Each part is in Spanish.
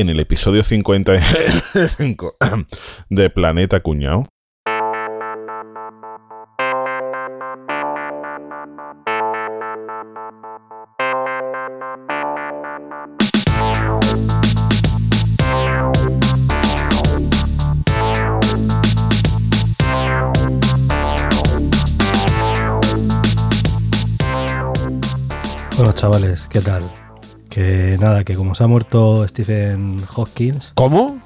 en el episodio 55 de Planeta. Bueno, chavales, ¿qué tal? Que nada, que como se ha muerto Stephen Hopkins, ¿Cómo?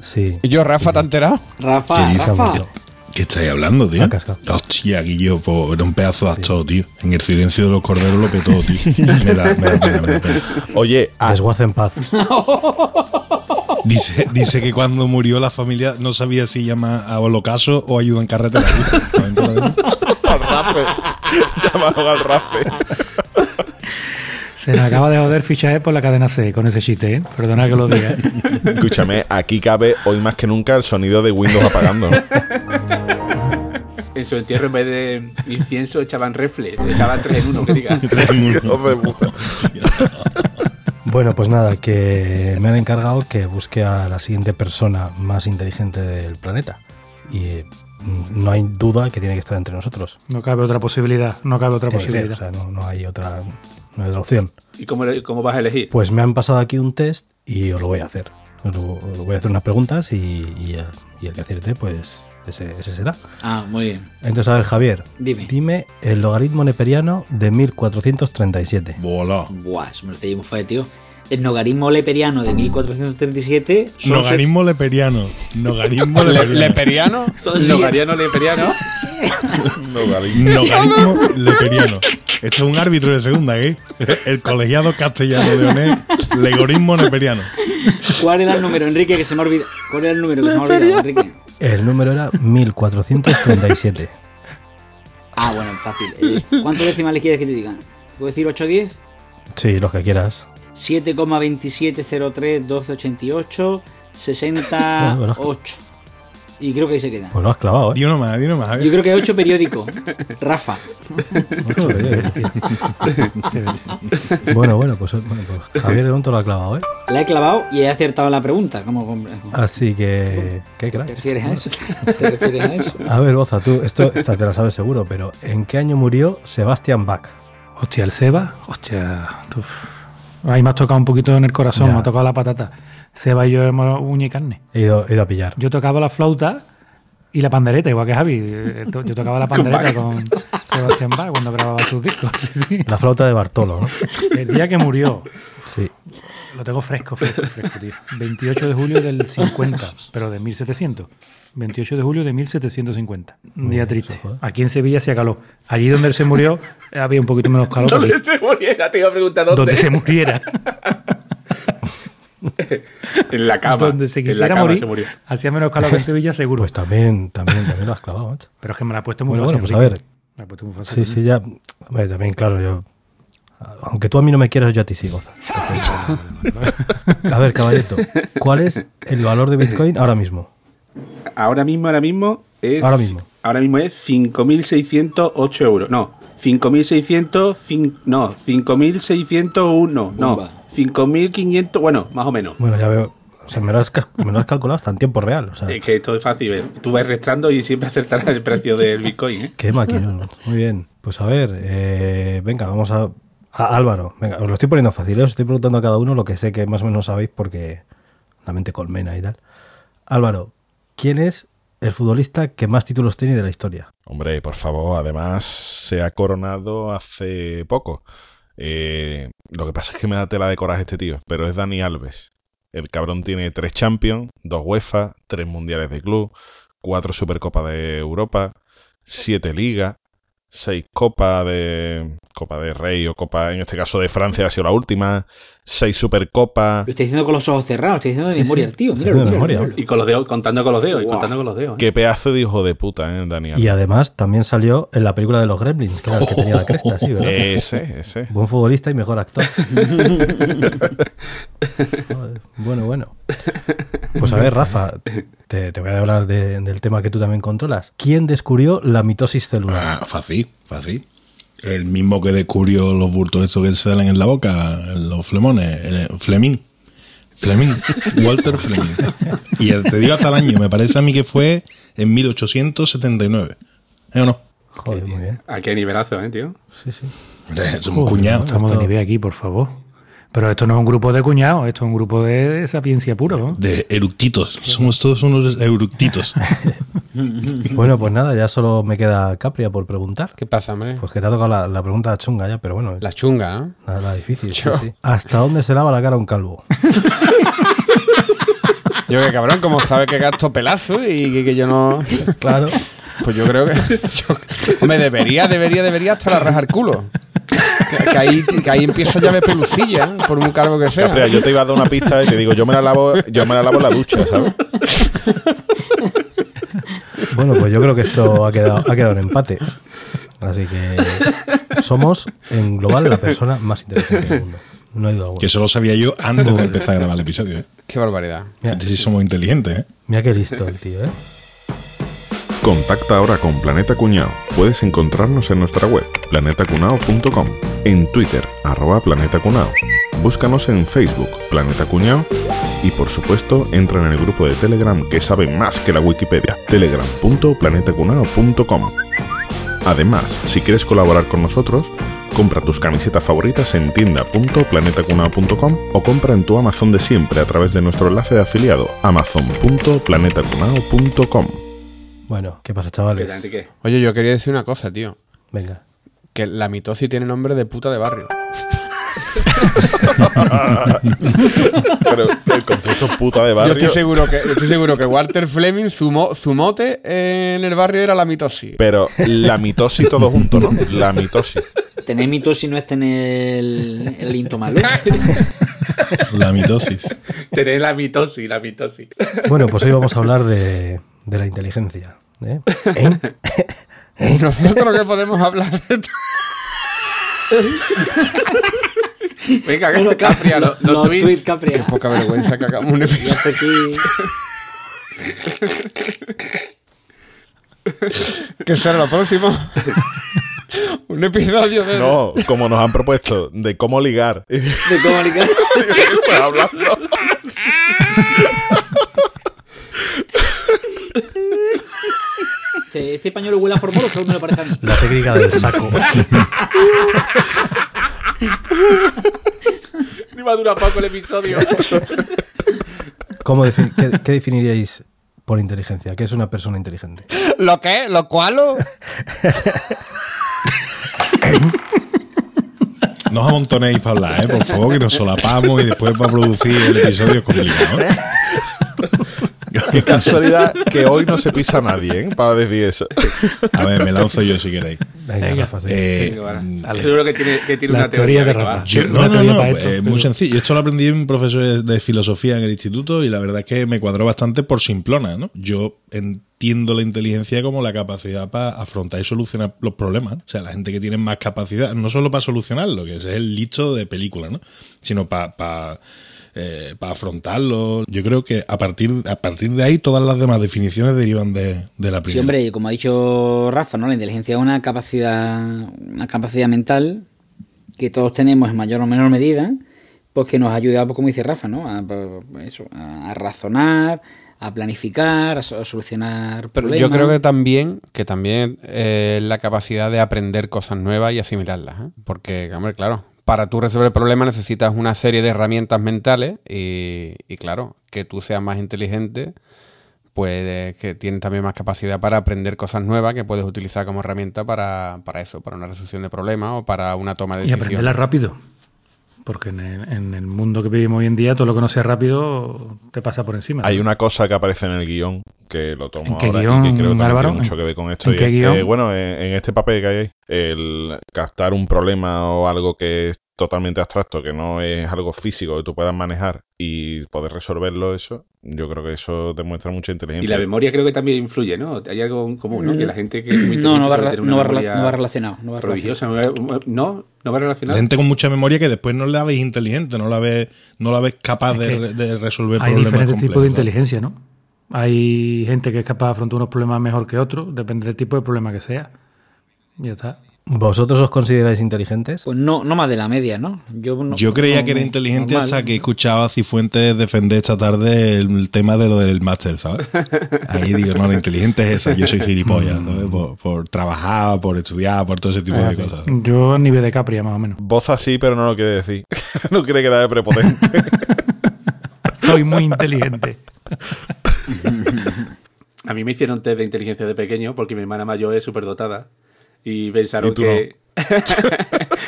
sí. ¿Y yo, Rafa, te has enterado? Rafa, se ha Rafa. muerto. ¿Qué estáis hablando, tío? Hostia, Guillo, pues, era un pedazo de actor, tío. En el silencio de los corderos lo petó, tío. Me da, me da pena, me da pena. Oye, ah, Desguace en paz. Dice, dice que cuando murió la familia no sabía si llama a holocaso o ayuda en carretera. al Rafe. Llamado al Rafe. Se me acaba de joder fichaje por la cadena C con ese chiste, ¿eh? Perdona que lo diga. ¿eh? Escúchame, aquí cabe hoy más que nunca el sonido de Windows apagando. En su entierro, en vez de incienso, echaban refle. Echaban tres en uno, que diga. Bueno, pues nada, que me han encargado que busque a la siguiente persona más inteligente del planeta. Y mm, no hay duda que tiene que estar entre nosotros. No cabe otra posibilidad, no cabe otra Tiene que ser, posibilidad. o sea, no, no hay otra, no hay otra opción. ¿Y cómo, cómo vas a elegir? Pues me han pasado aquí un test y os lo voy a hacer. Os lo, os lo voy a hacer unas preguntas y, y, y el que acierte, pues ese, ese será. Ah, muy bien. Entonces, a ver, Javier, Dime. dime el logaritmo neperiano de 1437. Bola. Buah, se me lo estoy muy feo, tío. El nogarismo leperiano de 1437 son Nogarismo leperiano. Nogarismo Le- leperiano. ¿Leperiano? Nogariano leperiano. Nogarismo leperiano. Esto es un árbitro de segunda, ¿eh? El colegiado castellano de ONE. Legorismo neperiano. ¿Cuál era el número, Enrique, que se me ha olvidado? ¿Cuál era el número que se me ha olvidado, Enrique? El número era 1437. Ah, bueno, fácil. Eh, ¿Cuántos decimales quieres que te digan? ¿Puedo decir 8 o 10? Sí, los que quieras. 7,27031288 68. Y creo que ahí se queda. Pues lo has clavado, ¿eh? Di uno más, di uno más. Yo creo que 8 periódico. Rafa. Ocho, es que- bueno, bueno, pues, bueno, pues Javier de Monto lo ha clavado, ¿eh? La he clavado y he acertado la pregunta. ¿Cómo, cómo- Así que, ¿qué ¿Te crack? refieres a eso? ¿Te refieres a eso? A ver, Boza, tú, esto esta te la sabes seguro, pero ¿en qué año murió Sebastian Bach? Hostia, el Seba, hostia. uf. Ahí me has tocado un poquito en el corazón, Ya. me ha tocado la patata. Seba y yo hemos uña y carne. He ido, he ido a pillar. Yo tocaba la flauta y la pandereta, igual que Javi. Yo tocaba la pandereta con Sebastián Bach cuando grababa sus discos. Sí, sí. La flauta de Bartolo, ¿no? El día que murió, Sí. lo tengo fresco, fresco, fresco, tío. 28 de julio del 50, pero de 1700. 28 de julio de 1750. Un día triste. Aquí en Sevilla hacía calor. Allí donde él se murió había un poquito menos calor. ¿Dónde se muriera? Te iba a preguntar dónde. donde se muriera. En la cama. donde se En la quisiera cama morir. se murió. Hacía menos calor que en Sevilla, seguro. Pues también, también, también lo has clavado, macho. pero es que me la ha puesto muy Bueno, fácil. bueno, pues a ver. Me la ha puesto muy fácil. Sí, sí, ya. Bueno, también, claro, yo. Aunque tú a mí no me quieras, yo a ti sí, Goza. A ver, caballito, ¿cuál es el valor de Bitcoin ahora mismo? Ahora mismo, ahora mismo es. Ahora mismo. Ahora mismo es 5.608 euros. No, 5.600. cin- No, 5.601. No, Bomba. 5.500. Bueno, más o menos. Bueno, ya veo. O sea, me lo has, me lo has calculado hasta en tiempo real. O sea, Es que esto es fácil. ¿eh? Tú vas restando y siempre acertarás el precio del Bitcoin. ¿eh? qué máquina. Muy bien. Pues a ver, eh, venga, vamos a, a Álvaro. Venga, os lo estoy poniendo fácil. ¿eh? Os estoy preguntando a cada uno lo que sé que más o menos sabéis porque la mente colmena y tal. Álvaro, ¿quién es el futbolista que más títulos tiene de la historia? Hombre, por favor, además se ha coronado hace poco. Eh, lo que pasa es que me da tela de coraje este tío, pero es Dani Alves. El cabrón tiene tres Champions, dos UEFA, tres Mundiales de Club, cuatro Supercopas de Europa, siete Ligas, seis Copas de Copa de Rey o Copa, en este caso de Francia, ha sido la última, seis Supercopas. Lo estoy diciendo con los ojos cerrados, estoy diciendo de Sí, memoria sí. el tío. Estoy Míralo, haciendo de míralo, memoria. míralo. Y con los dedos, contando con los dedos, y contando con los dedos. ¿eh? Qué pedazo de hijo de puta, ¿eh, Dani Alves? Y además también salió en la película de los Gremlins, que era el que tenía la cresta, sí, ¿verdad? Ese, ese. Buen futbolista y mejor actor. Bueno, bueno. Pues a ver, Rafa, te, te voy a hablar de- del tema que tú también controlas. ¿Quién descubrió la mitosis celular? Ah, fácil, fácil. El mismo que descubrió los bultos estos que se salen en la boca, los flemones, el Fleming. Fleming, Walter Fleming. Y te digo hasta el año, me parece a mí que fue en 1879. ¿Eh o no? Joder, muy bien. ¿A qué nivelazo, eh, tío? Sí, sí. Somos cuñados. Estamos de nivel aquí, por favor. Pero esto no es un grupo de cuñados, esto es un grupo de, de sapiencia pura, ¿no? De eructitos. Somos todos unos eructitos. Bueno, pues nada, ya solo me queda Capria por preguntar. ¿Qué pasa, hombre? Pues que te ha tocado la, la pregunta chunga ya, pero bueno, La chunga, ¿no? la, la difícil. sí, Yo- sí. ¿Hasta dónde se lava la cara un calvo? Yo que cabrón, como sabe que gasto pelazo y que, que yo no... Claro. Pues yo creo que... yo- hombre, debería, debería, debería hasta la rajar culo. Que, que ahí, que ahí empieza ya a ver pelucilla, ¿eh? por un cargo que sea. Capria, yo te iba a dar una pista y te digo, yo me la lavo, yo me la lavo en la ducha, ¿sabes? Bueno, pues yo creo que esto ha quedado, ha quedado en empate. Así que somos, en global, la persona más inteligente del mundo. No hay duda alguna. Que eso lo sabía yo antes de empezar a grabar el episodio. ¿eh? Qué barbaridad. Mira, Fíjate si somos inteligentes, ¿eh? mira qué listo el tío, ¿eh? Contacta ahora con Planeta Cuñao. Puedes encontrarnos en nuestra web, planetacunao.com, en Twitter, arroba Planeta Cunao. Búscanos en Facebook, Planeta Cuñao, y por supuesto, entra en el grupo de Telegram que sabe más que la Wikipedia, telegram.planetacunao.com. Además, si quieres colaborar con nosotros, compra tus camisetas favoritas en tienda.planetacunao.com o compra en tu Amazon de siempre a través de nuestro enlace de afiliado amazon.planetacunao.com. Bueno, ¿qué pasa, ¿Qué, chavales? qué? Oye, yo quería decir una cosa, tío. Venga. Que la mitosis tiene nombre de puta de barrio. Pero el concepto puta de Yo barrio. estoy seguro que, yo estoy seguro que Walter Fleming, su, mo- su mote en el barrio era la mitosis. Pero la mitosis todo junto, ¿no? La mitosis. Tener mitosis no es tener el, el aliento malo. La mitosis. Tener la mitosis, la mitosis. Bueno, pues hoy vamos a hablar de, de la inteligencia. ¿eh? ¿Eh? Nosotros que podemos hablar de esto. Venga, Bueno, Capria, los, los los tweets. tweets, Capria. Qué poca vergüenza que hagamos un episodio. Que será lo próximo. un episodio de. No, como nos han propuesto, de cómo ligar. De comunicar. Estás hablando. Este, este pañuelo huele a formol, solo me lo parece a mí. La técnica del saco. Ni va a durar poco el episodio. ¿Cómo defi- qué, qué definiríais por inteligencia? ¿Qué es una persona inteligente? ¿Lo qué? ¿Lo cual? No os amontonéis para hablar, ¿eh? Por favor, que nos solapamos y después para producir el episodio complicado. Qué casualidad que hoy no se pisa nadie, ¿eh? Para decir eso. A ver, me lanzo yo si queréis. Venga, Venga. Rafa, sí. Eh, Venga, mm, Seguro que tiene, que tiene La una teoría teoría. de Rafa. Yo- Una no, no, teoría no, para eh, muy sencillo. Esto lo aprendí en un profesor de, de filosofía en el instituto y la verdad es que me cuadró bastante por simplona, ¿no? Yo entiendo la inteligencia como la capacidad para afrontar y solucionar los problemas. O sea, la gente que tiene más capacidad, no solo para solucionarlo, que ese es el listo de película, ¿no? Sino para... para para afrontarlo. Yo creo que a partir, a partir de ahí todas las demás definiciones derivan de, de la primera. Sí, hombre, como ha dicho Rafa, ¿no? La inteligencia es una capacidad, una capacidad mental que todos tenemos en mayor o menor medida, pues que nos ayuda, pues, como dice Rafa, ¿no? A, pues, eso, a, a razonar, a planificar, a, so- a solucionar Pero problemas. yo creo que también, que también eh, la capacidad de aprender cosas nuevas y asimilarlas. ¿eh? Porque, hombre, claro, para tú resolver problemas necesitas una serie de herramientas mentales y, y claro, que tú seas más inteligente, pues que tienes también más capacidad para aprender cosas nuevas que puedes utilizar como herramienta para, para eso, para una resolución de problemas o para una toma de Y decisiones. aprenderla rápido. Porque en el, en el mundo que vivimos hoy en día, todo lo que no sea rápido te pasa por encima. Hay una cosa que aparece en el guion que lo tomo ¿En qué ahora guion, y que creo que Álvaro? tiene mucho ¿En- que ver con esto. en y qué es guion? que, bueno, en, en este papel que hay ahí, el captar un problema o algo que es totalmente abstracto, que no es algo físico que tú puedas manejar y poder resolverlo, eso, yo creo que eso demuestra mucha Y inteligencia. la memoria creo que también influye, ¿no? Hay algo en común, ¿no? Que la gente que es No, no va, suele rela- tener una no va rela- memoria no va relacionado. No va relacionado. No, no va La relacionado. gente con mucha memoria que después no la ves inteligente, no la ves, no la ves capaz Es de, que re- de resolver Hay problemas diferentes tipos de inteligencia, ¿no? Hay gente que es capaz de afrontar unos problemas mejor que otros, depende del tipo de problema que sea. Y ya está. ¿Vosotros os consideráis inteligentes? Pues no, no más de la media, ¿no? Yo, no- Yo creía no- que era inteligente normal. hasta que escuchaba a Cifuentes defender esta tarde el tema de lo del máster, ¿sabes? Ahí digo, no, lo inteligente es esa, yo soy gilipollas, ¿sabes? Por, por trabajar, por estudiar, por todo ese tipo Ah, de sí. cosas. Yo nivel de Capria, más o menos. Voz así, pero no lo quiere decir. no quiere quedar de prepotente. Soy muy inteligente. A mí me hicieron test de inteligencia de pequeño porque mi hermana mayor es súper dotada. Y pensaron Y tú que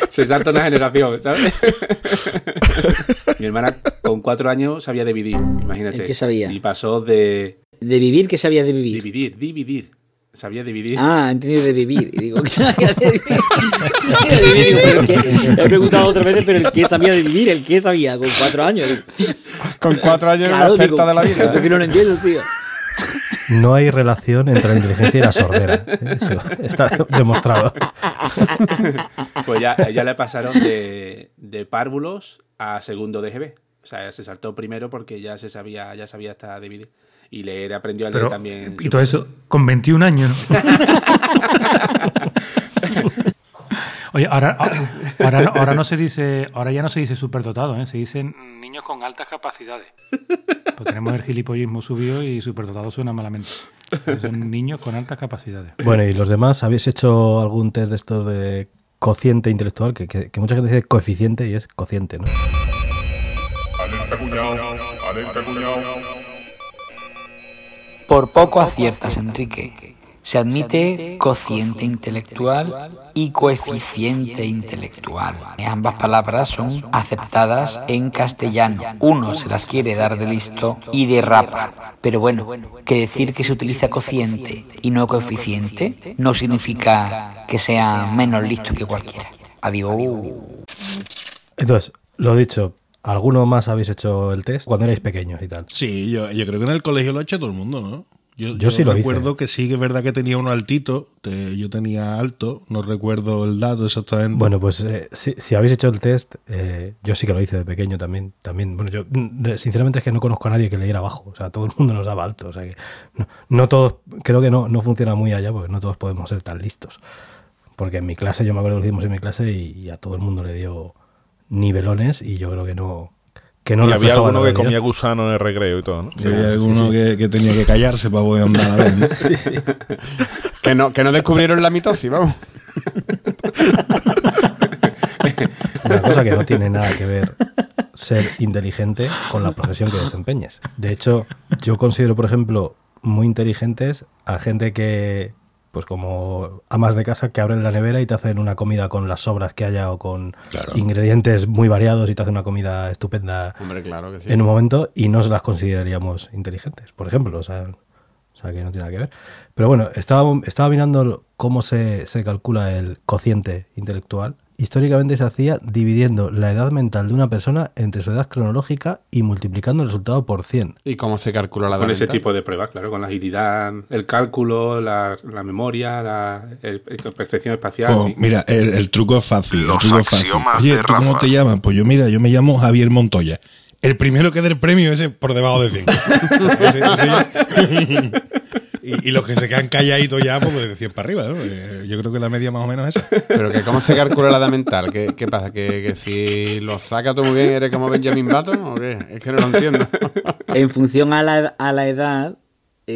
se salta una generación, ¿sabes? mi hermana con cuatro años sabía dividir, imagínate. ¿El qué sabía? Y pasó de De vivir, ¿qué sabía de vivir? dividir, dividir. Sabía dividir. Ah, he entendido de vivir. Y digo, ¿qué sabía de vivir? ¿Qué sabía de vivir? He preguntado otras veces, pero ¿el qué sabía de vivir? ¿El qué sabía? Con cuatro años. Con cuatro años Claro, una digo, experta de la vida. ¿por qué no lo entiendo, tío? No hay relación entre la inteligencia y la sordera. Eso está demostrado. Pues ya, a ella le pasaron de, de párvulos a segundo de GB. O sea, se saltó primero porque ya se sabía, ya sabía hasta dividir. Y leer aprendió a leer Pero, también. y todo eso con 21 años. ¿no? Oye, ahora, ahora, no- ahora no se dice, ahora ya no se dice superdotado, ¿eh? se dicen niños con altas capacidades. Pues tenemos el gilipollismo subido y superdotado suena malamente. Son niños con altas capacidades. Bueno, ¿y los demás habéis hecho algún test de estos de cociente intelectual? Que, que- que mucha gente dice coeficiente y es cociente, ¿no? Por poco aciertas, Enrique. Se admite cociente intelectual y coeficiente intelectual. Ambas palabras son aceptadas en castellano. Uno se las quiere dar de listo y de rapa. Pero bueno, que decir que se utiliza cociente y no coeficiente no significa que sea menos listo que cualquiera. Adiós. Entonces, lo dicho, ¿alguno más habéis hecho el test cuando erais pequeños y tal? Sí, yo, yo creo que en el colegio lo ha hecho todo el mundo, ¿no? Yo, Yo sí lo hice. recuerdo que sí que es verdad que tenía uno altito, te- yo tenía alto, no recuerdo el dato exactamente. Bueno, pues eh, si, si habéis hecho el test, eh, yo sí que lo hice de pequeño también. también bueno, yo mm, sinceramente es que no conozco a nadie que leyera bajo. O sea, todo el mundo nos daba alto. O sea, que no, no todos, creo que no, no funciona muy allá porque no todos podemos ser tan listos. Porque en mi clase, yo me acuerdo que lo hicimos en mi clase y, y a todo el mundo le dio nivelones y yo creo que no. Que no y había alguno que comía gusano en el recreo y todo, ¿no? Y había alguno Que, que tenía que callarse para poder andar a ver. ¿no? Que no, que no descubrieron la mitosis, vamos. Una cosa que no tiene nada que ver ser inteligente con la profesión que desempeñes. De hecho, yo considero, por ejemplo, muy inteligentes a gente que, pues como amas de casa, que abren la nevera y te hacen una comida con las sobras que haya o con Claro. ingredientes muy variados y te hacen una comida estupenda Hombre, claro que sí. en un momento y no se las consideraríamos inteligentes, por ejemplo. O sea, o sea que no tiene nada que ver. Pero bueno, estaba, estaba mirando cómo se, se calcula el cociente intelectual. Históricamente se hacía dividiendo la edad mental de una persona entre su edad cronológica y multiplicando el resultado por 100. ¿Y cómo se calcula la Con edad ese mental? tipo de pruebas, claro, con la agilidad, el cálculo, la, la memoria, la el- el- percepción espacial. Sí. mira, el, el truco es fácil. El truco es fácil. Oye, ¿tú cómo te llamas? Pues yo, mira, yo me llamo Javier Montoya. El primero que dé el premio ese por debajo de 5. y, y los que se quedan calladitos ya, pues de 100 para arriba. ¿no? Eh, Yo creo que la media más o menos es esa. Pero que cómo se calcula la edad mental. ¿Qué, qué pasa? ¿Que, que si lo saca tú muy bien eres como Benjamin Button o qué? Es que no lo entiendo. En función a la, a la edad,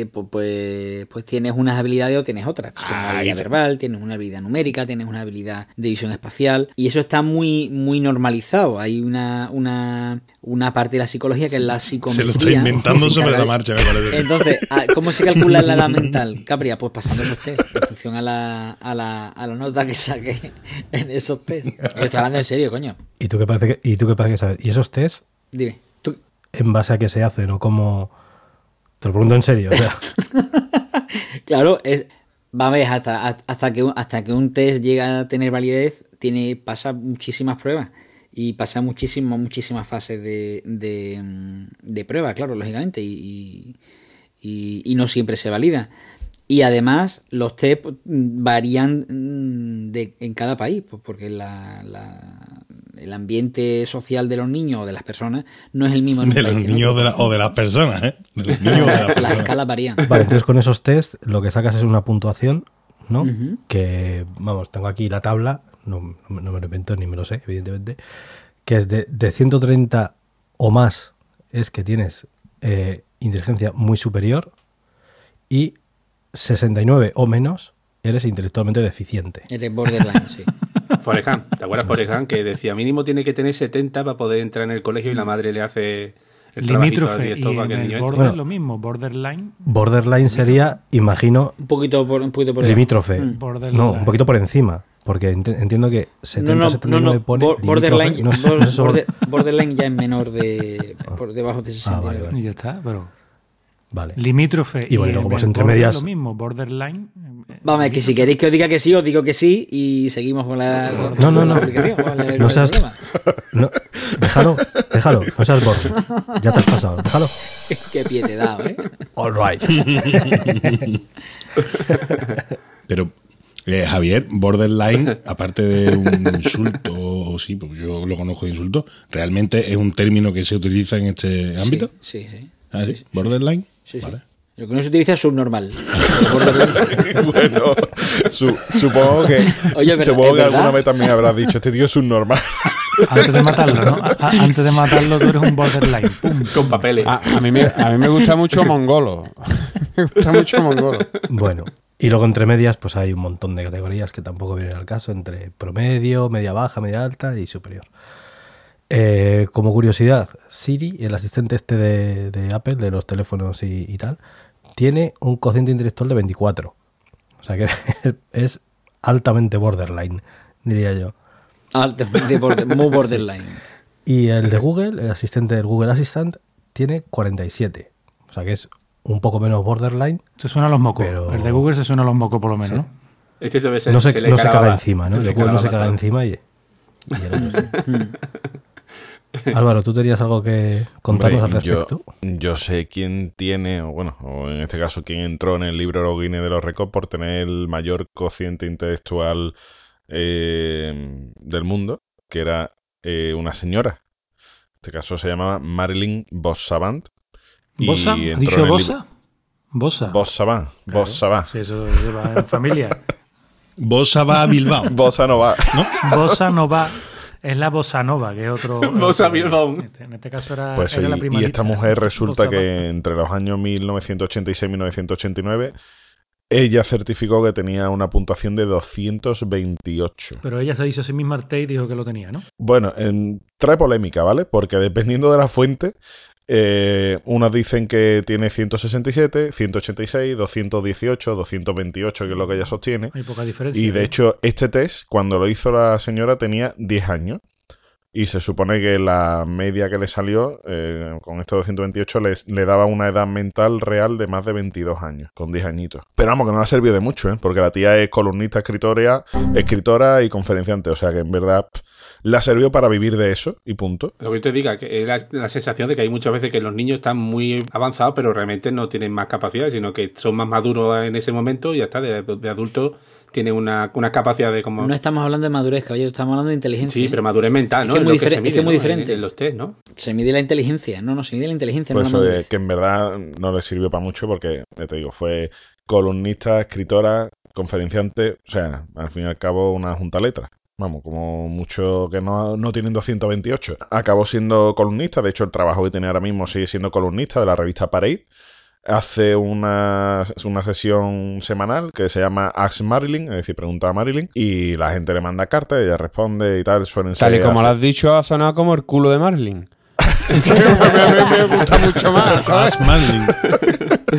eh, pu- pues, pues tienes unas habilidades o tienes otras. Tienes una habilidad verbal, tienes una habilidad numérica, tienes una habilidad de visión espacial. Y eso está muy, muy normalizado. Hay una, una, una parte de la psicología que es la Se psicometría. lo está inventando se sobre la marcha, me parece. Entonces, ah, ¿cómo se calcula la edad mental? Capria, pues pasando esos test, en función a la, a la, a la nota que saque en esos test. Yo estoy hablando en serio, coño. ¿Y tú qué parece que, y tú qué parece que sabes? ¿Y esos test Dime, tú, en base a qué se hacen o cómo... Te lo pregunto en serio. Claro, es, va a ver, hasta, hasta, que, hasta que un test llega a tener validez, tiene, pasa muchísimas pruebas y pasa muchísimas, muchísimas fases de, de, de prueba, claro, lógicamente, y, y, y no siempre se valida. Y además, los test pues, varían de, en cada país, pues porque la, la- el ambiente social de los niños o de las personas no es el mismo en De los país niños otro. de la- o de las personas, ¿eh? De los niños o de las escalas varían. vale, entonces con esos test lo que sacas es una puntuación ¿no? Que, vamos, tengo aquí la tabla, no, no me lo invento ni me lo sé, evidentemente, que es de, de 130 o más es que tienes eh, inteligencia muy superior y 69 o menos eres intelectualmente deficiente. Eres borderline, sí. Forrest Gump. ¿Te acuerdas Forrest Gump que decía mínimo tiene que tener 70 para poder entrar en el colegio y la madre le hace el Limítrofe. Y en que el el niño border entre? Bueno. lo mismo, borderline. Borderline sería, imagino, Un poquito por, un poquito por limítrofe. Mm. No, un poquito por encima. Porque ent- entiendo que 70, No, no, no, 79 no. pone borderline, no sobre- border- borderline ya es menor de. por debajo de 60. Ah, vale, vale. Y ya está, pero. Vale. Limítrofe. Y bueno, luego, en pues, entre medias- Lo mismo, borderline. Vamos, es que si queréis que os diga que sí, os digo que sí y seguimos con la. con No, no, no. No seas-. No, déjalo, déjalo, no seas borde. Ya te has pasado, déjalo. Qué pie te he dado, ¿eh? All right. Pero, eh, Javier, borderline, aparte de un insulto, o sí, pues yo lo conozco de insulto, ¿realmente es un término que se utiliza en este ámbito? Sí, sí. ¿Ah, sí? ¿Borderline? Sí, sí. Vale. Lo que no se utiliza es subnormal. Bueno, su- supongo que, Oye, pero supongo es que verdad. alguna vez también habrás dicho, este tío es un normal. Antes de matarlo, ¿no? A- antes de matarlo, tú eres un borderline. Pum. Con papeles. A, a mí me, a mí me gusta mucho Mongolo. me gusta mucho Mongolo. Bueno, y luego entre medias, pues hay un montón de categorías que tampoco vienen al caso, entre promedio, media baja, media alta y superior. Eh, como curiosidad, Siri, el asistente este de, de Apple, de los teléfonos y, y tal, tiene un cociente intelectual de 24. O sea que es altamente borderline, diría yo. Altamente border- muy borderline. Y el de Google, el asistente del Google Assistant, tiene 47. O sea que es un poco menos borderline. Se suena a los mocos. Pero- El de Google se suena a los mocos, por lo menos, ¿no? Este debe ser- no se, le no se calaba- caga encima, ¿no? El de Google no se caga encima y, y el otro sí. Álvaro, ¿tú tenías algo que contarnos Hombre, al yo, respecto? yo sé quién tiene, o bueno, o en este caso quién entró en el libro Guinness de los récords por tener el mayor cociente intelectual eh, del mundo, que era eh, una señora. En este caso se llamaba Marilyn Bossavant. y ¿Bosa? ¿Ha entró dicho en el Bosa? Bosa. Bossavant, Claro. Bossavant. Sí, eso lleva en familia. Bosa va a Bilbao. Bossa no va. Bossa Nova es la Bossa Nova, que es otro. Bossa Bilbao. En este, en este caso era, Pues era y- la y, primarista. esta mujer resulta Bossa que entre los años 1986 y 1989 ella certificó que tenía una puntuación de 228. Pero ella se hizo a sí misma arte y dijo que lo tenía, ¿no? Bueno, em, trae polémica, ¿vale? Porque dependiendo de la fuente, eh, unas dicen que tiene 167, 186, 218, 228, que es lo que ella sostiene. Hay poca diferencia. Y de ¿eh? hecho, este test, cuando lo hizo la señora, tenía 10 años. Y se supone que la media que le salió, eh, con estos 228, les- le daba una edad mental real de más de 22 años, con 10 añitos. Pero vamos, que no le ha servido de mucho, ¿eh? Porque la tía es columnista, escritora, escritora y conferenciante. O sea que en verdad pff, le ha servido para vivir de eso y punto. Lo que te diga, que es la, la sensación de que hay muchas veces que los niños están muy avanzados, pero realmente no tienen más capacidad, sino que son más maduros en ese momento y ya está, de, de adultos tienen una, una capacidad de como... No estamos hablando de madurez, caballero, estamos hablando de inteligencia. Sí, pero madurez mental, Es ¿no? que es muy se diferente- es mide, que es muy ¿no? diferente. En, en los test, ¿no? Se mide la inteligencia. No, no, se mide la inteligencia, Pues no eso la de madurez. que en verdad no le sirvió para mucho porque, ya te digo, fue columnista, escritora, conferenciante, o sea, al fin y al cabo una junta letra. Vamos, como mucho que no, no tienen 228. Acabó siendo columnista, de hecho el trabajo que tiene ahora mismo sigue siendo columnista de la revista Parade. Hace una, una sesión semanal que se llama Ask Marilyn, es decir, pregunta a Marilyn, y la gente le manda cartas, ella responde y tal, suelen ser... Tal y como lo has dicho, ha sonado como el culo de Marlin. me, me gusta mucho más. Ask Manling.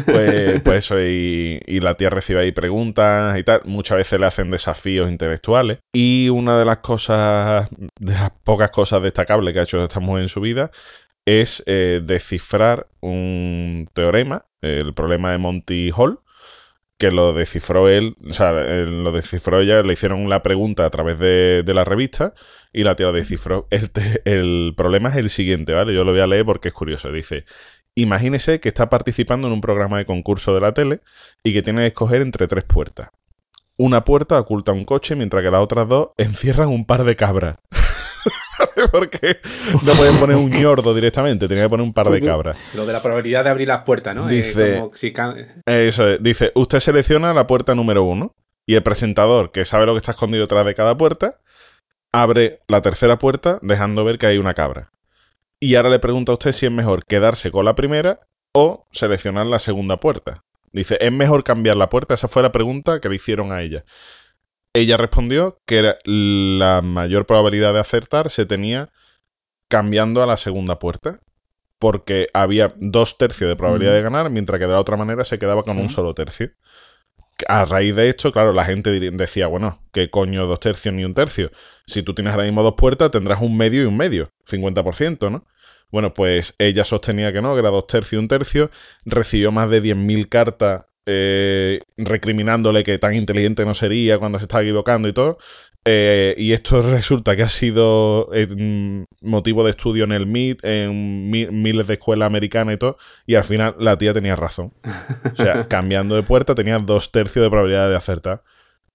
Pues, pues eso, y, la tía recibe ahí preguntas y tal. Muchas veces le hacen desafíos intelectuales. Y una de las cosas, de las pocas cosas destacables que ha hecho esta mujer en su vida, es eh, descifrar un teorema, el problema de Monty Hall, que lo descifró él, o sea, lo descifró ella, le hicieron la pregunta a través de, de la revista y la tía lo descifró. El, te- el problema es el siguiente, ¿vale? Yo lo voy a leer porque es curioso. Dice, imagínese que está participando en un programa de concurso de la tele y que tiene que escoger entre tres puertas. Una puerta oculta un coche mientras que las otras dos encierran un par de cabras. Porque no pueden poner un ñordo directamente, tenía que poner un par de cabras. Lo de la probabilidad de abrir las puertas, ¿no? Dice- como si ca- Eso es. Dice, usted selecciona la puerta número uno Y el presentador, que sabe lo que está escondido detrás de cada puerta, abre la tercera puerta dejando ver que hay una cabra. Y ahora le pregunta a usted si es mejor quedarse con la primera o seleccionar la segunda puerta. Dice, ¿es mejor cambiar la puerta? Esa fue la pregunta que le hicieron a ella. Ella respondió que era la mayor probabilidad de acertar se tenía cambiando a la segunda puerta. Porque había dos tercios de probabilidad de ganar, mientras que de la otra manera se quedaba con un solo tercio. A raíz de esto, claro, la gente decía, bueno, ¿qué coño dos tercios ni un tercio? Si tú tienes ahora mismo dos puertas, tendrás un medio y un medio, 50%, ¿no? Bueno, pues ella sostenía que no, que era dos tercios y un tercio, recibió más de 10.000 cartas eh, recriminándole que tan inteligente no sería cuando se estaba equivocando y todo. Eh, y esto resulta que ha sido eh, mm, motivo de estudio en el MIT, en mi- miles de escuelas americanas y todo, y al final la tía tenía razón. O sea, cambiando de puerta tenía dos tercios de probabilidad de acertar.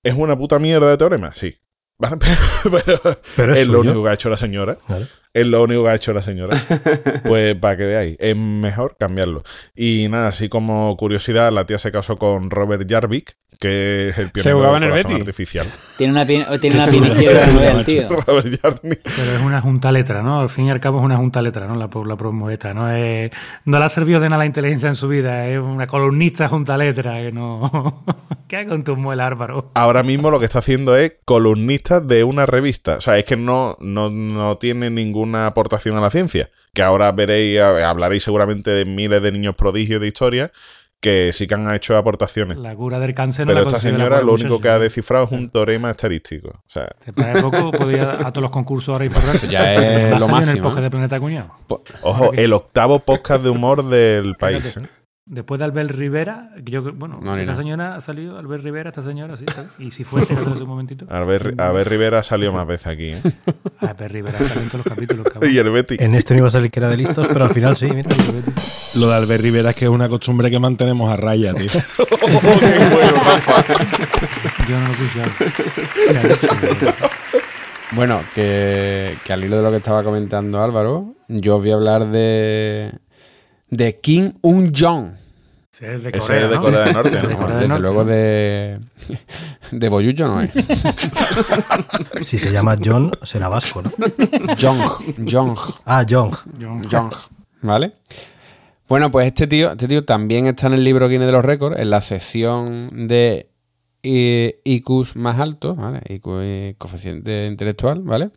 ¿Es una puta mierda de teorema? Sí. Pero, pero Pero es es lo único que ha hecho la señora. Vale. Es lo único que ha hecho la señora. Pues para que veáis, es mejor cambiarlo. Y nada, así como curiosidad, la tía se casó con Robert Jarvik, que es el pionero jugaba del corazón Betis. artificial. Tiene una, tiene una izquierda tío. Robert Jarvik. Pero es una junta letra, ¿no? Al fin y al cabo es una junta letra, ¿no? La, la promoveta, ¿no? Es, no le ha servido de nada la inteligencia en su vida, es una columnista junta letra que no... ¿Qué con tu muela, Álvaro? Ahora mismo lo que está haciendo es columnista de una revista. O sea, es que no, no, no tiene ninguna aportación a la ciencia. Que ahora veréis, hablaréis seguramente de miles de niños prodigios de historia que sí que han hecho aportaciones. La cura del cáncer no Pero la esta señora lo único que ha descifrado es un teorema estadístico. O sea, Para poco podía a todos los concursos ahora y forrarse. ya es lo salir en el máximo, podcast ¿eh? de Planeta Cuñado. ojo, el octavo podcast de humor del país. ¿eh? Después de Albert Rivera, yo, bueno, No, esta señora ha salido, Albert Rivera, esta señora, sí, ¿sabes? Y si fue hace un momentito. A ver, a ver Rivera salió más veces aquí. ¿eh? Albert Rivera salió en todos los capítulos, cabrón. Y el Betty. En este no iba a salir que era de listos, pero al final sí, mira. Lo de Albert Rivera es que es una costumbre que mantenemos a raya, tío. Yo no lo escuché. Bueno, que, que al hilo de lo que estaba comentando Álvaro, yo os voy a hablar de, de Kim Un-jong. Ese es de Ese Corea, es de ¿no? Corea del Norte, De ¿no? Corea del Desde Norte. luego de, de Boyullo no es. Si se llama John, será vasco, ¿no? Jong, Jong. Ah, Jong. Young, ¿vale? Bueno, pues este tío, este tío también está en el libro Guinness de los Récords, en la sección de eh, IQs más altos, ¿vale? IQ eh, coeficiente intelectual, ¿vale?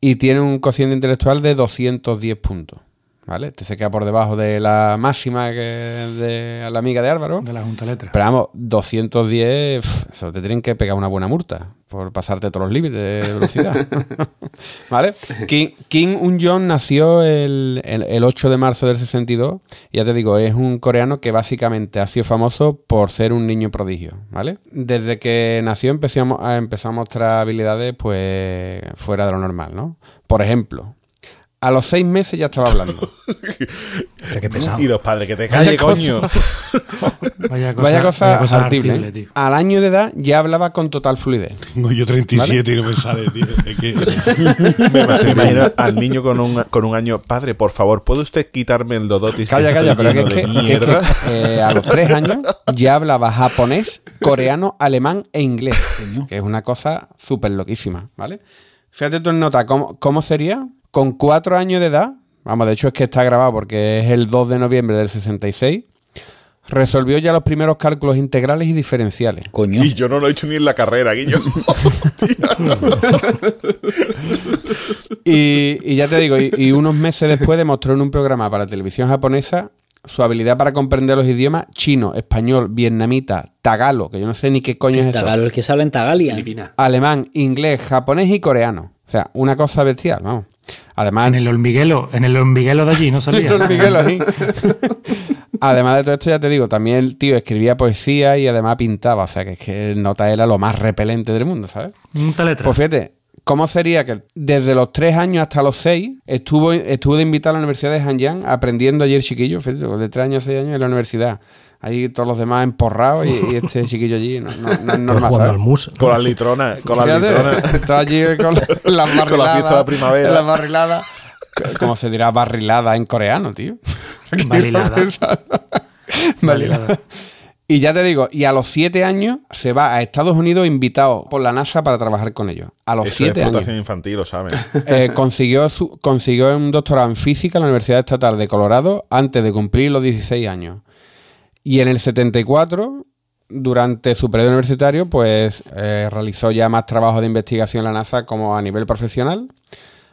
Y tiene un cociente intelectual de 210 puntos, ¿vale? Este se queda por debajo de la máxima que de la amiga de Álvaro. De la Junta Letra. Pero vamos, 210, pf, eso te tienen que pegar una buena multa por pasarte todos los límites de velocidad. ¿Vale? Kim, Kim Un-jong nació el, el- el 8 de marzo del 62. Y ya te digo, es un coreano que básicamente ha sido famoso por ser un niño prodigio. ¿Vale? Desde que nació mo- a- empezó a mostrar habilidades pues fuera de lo normal, ¿no? Por ejemplo, a los seis meses ya estaba hablando. Hostia, qué pesado. Y los padres, que te calle, coño. Vaya cosa, Vaya cosa vaya cosa artible, artible, ¿eh? tío. Al año de edad ya hablaba con total fluidez. Tengo yo 37 y no me sale, tío. Es que. Me imagino- me imagino al niño con un, con un año. Padre, por favor, ¿puede usted quitarme el dodotis? Calla, calla, pero que que, eh, a los tres años ya hablaba japonés, coreano, alemán e inglés, que es una cosa súper loquísima, ¿vale? Fíjate tú en nota, ¿cómo, ¿cómo sería? Con cuatro años de edad, vamos, de hecho es que está grabado porque es el 2 de noviembre del 66, resolvió ya los primeros cálculos integrales y diferenciales. Coño. Y yo no lo he hecho ni en la carrera, Guillo. Y, y ya te digo, y, y unos meses después demostró en un programa para la televisión japonesa su habilidad para comprender los idiomas chino, español, vietnamita, tagalo, que yo no sé ni qué coño es eso. Tagalo, el que se habla en Tagalia. Filipina. Alemán, inglés, japonés y coreano. O sea, una cosa bestial, vamos. Además, En el hormiguelo, en el hormiguelo de allí, ¿no salía? Don Miguel ahí. además de todo esto, ya te digo, también el tío escribía poesía y además pintaba. O sea, que es que el nota era lo más repelente del mundo, ¿sabes? Junta Letra. Pues fíjate, ¿cómo sería que desde los tres años hasta los seis estuvo, estuvo de invitado a la Universidad de Hanyang aprendiendo ayer chiquillo? De tres años a seis años en la universidad. Ahí todos los demás emporrados y, y este chiquillo allí. No, no, no es. Con las litronas, con las Fíjate, litronas. Está allí con las barriladas. Con la fiesta de la primavera. Las barriladas. ¿Cómo se dirá barrilada en coreano, tío? Barilada. Barilada. Y ya te digo, y a los siete años se va a Estados Unidos invitado por la NASA para trabajar con ellos. A los Eso es siete años. explotación infantil, lo saben. Eh, consiguió, su- consiguió un doctorado en física en la Universidad Estatal de Colorado antes de cumplir los 16 años. Y en el 74, durante su periodo universitario, pues eh, realizó ya más trabajo de investigación en la NASA como a nivel profesional,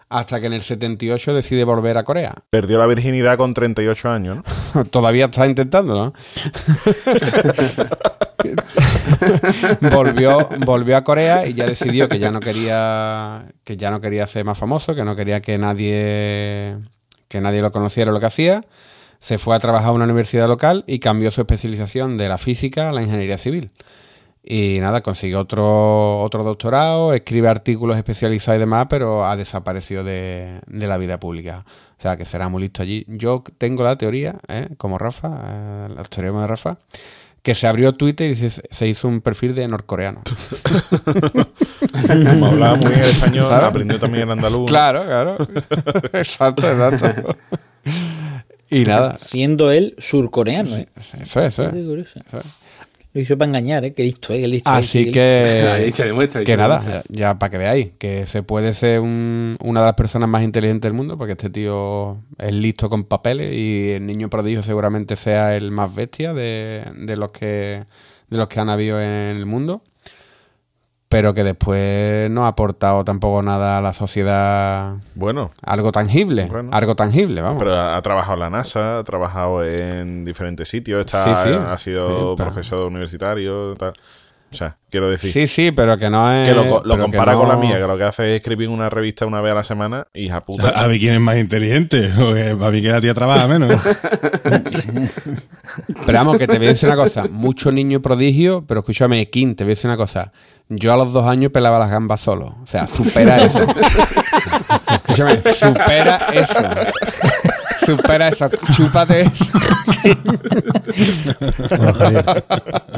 hasta que en el 78 decide volver a Corea. Perdió la virginidad con 38 años, ¿no? Todavía está intentándolo. ¿no? volvió, volvió a Corea y ya decidió que ya no quería que ya no quería ser más famoso, que no quería que nadie que nadie lo conociera lo que hacía. Se fue a trabajar a una universidad local y cambió su especialización de la física a la ingeniería civil. Y nada, consiguió otro, otro doctorado, escribe artículos especializados y demás, pero ha desaparecido de, de la vida pública. O sea, que será muy listo allí. Yo tengo la teoría, ¿eh? como Rafa, eh, la teoría de Rafa, que se abrió Twitter y se, se hizo un perfil de norcoreano. Como hablaba muy bien el español, aprendió también el andaluz. Claro, claro. exacto, exacto. Y nada, Siendo él surcoreano, ¿eh? eso es, eso es. Qué curioso. Eso es. Lo hizo para engañar, ¿eh? Qué listo, ¿eh? Qué listo. Así qué que, Ahí se demuestra, ahí que se nada, demuestra. ya, ya para que veáis, que se puede ser un- una de las personas más inteligentes del mundo, porque este tío es listo con papeles y el niño prodigio seguramente sea el más bestia de, de los que de los que han habido en el mundo, pero que después no ha aportado tampoco nada a la sociedad, Bueno, algo tangible, Bueno. algo tangible, vamos. pero ha, ha trabajado en la NASA, ha trabajado en diferentes sitios, está, Sí, sí. ha sido Sí, pero- profesor universitario, tal. O sea, quiero decir, Sí, sí, pero que no es. que lo, que compara con la mía, que lo que hace es escribir una revista una vez a la semana, hija puta. A, a ver quién es más inteligente. A mí que la tía trabaja menos. Pero vamos, que te voy a decir una cosa. Mucho niño prodigio, pero escúchame, King, te voy a decir una cosa. Yo a los dos años pelaba las gambas solo. O sea, supera eso. escúchame, supera eso. Supera eso. Chúpate eso.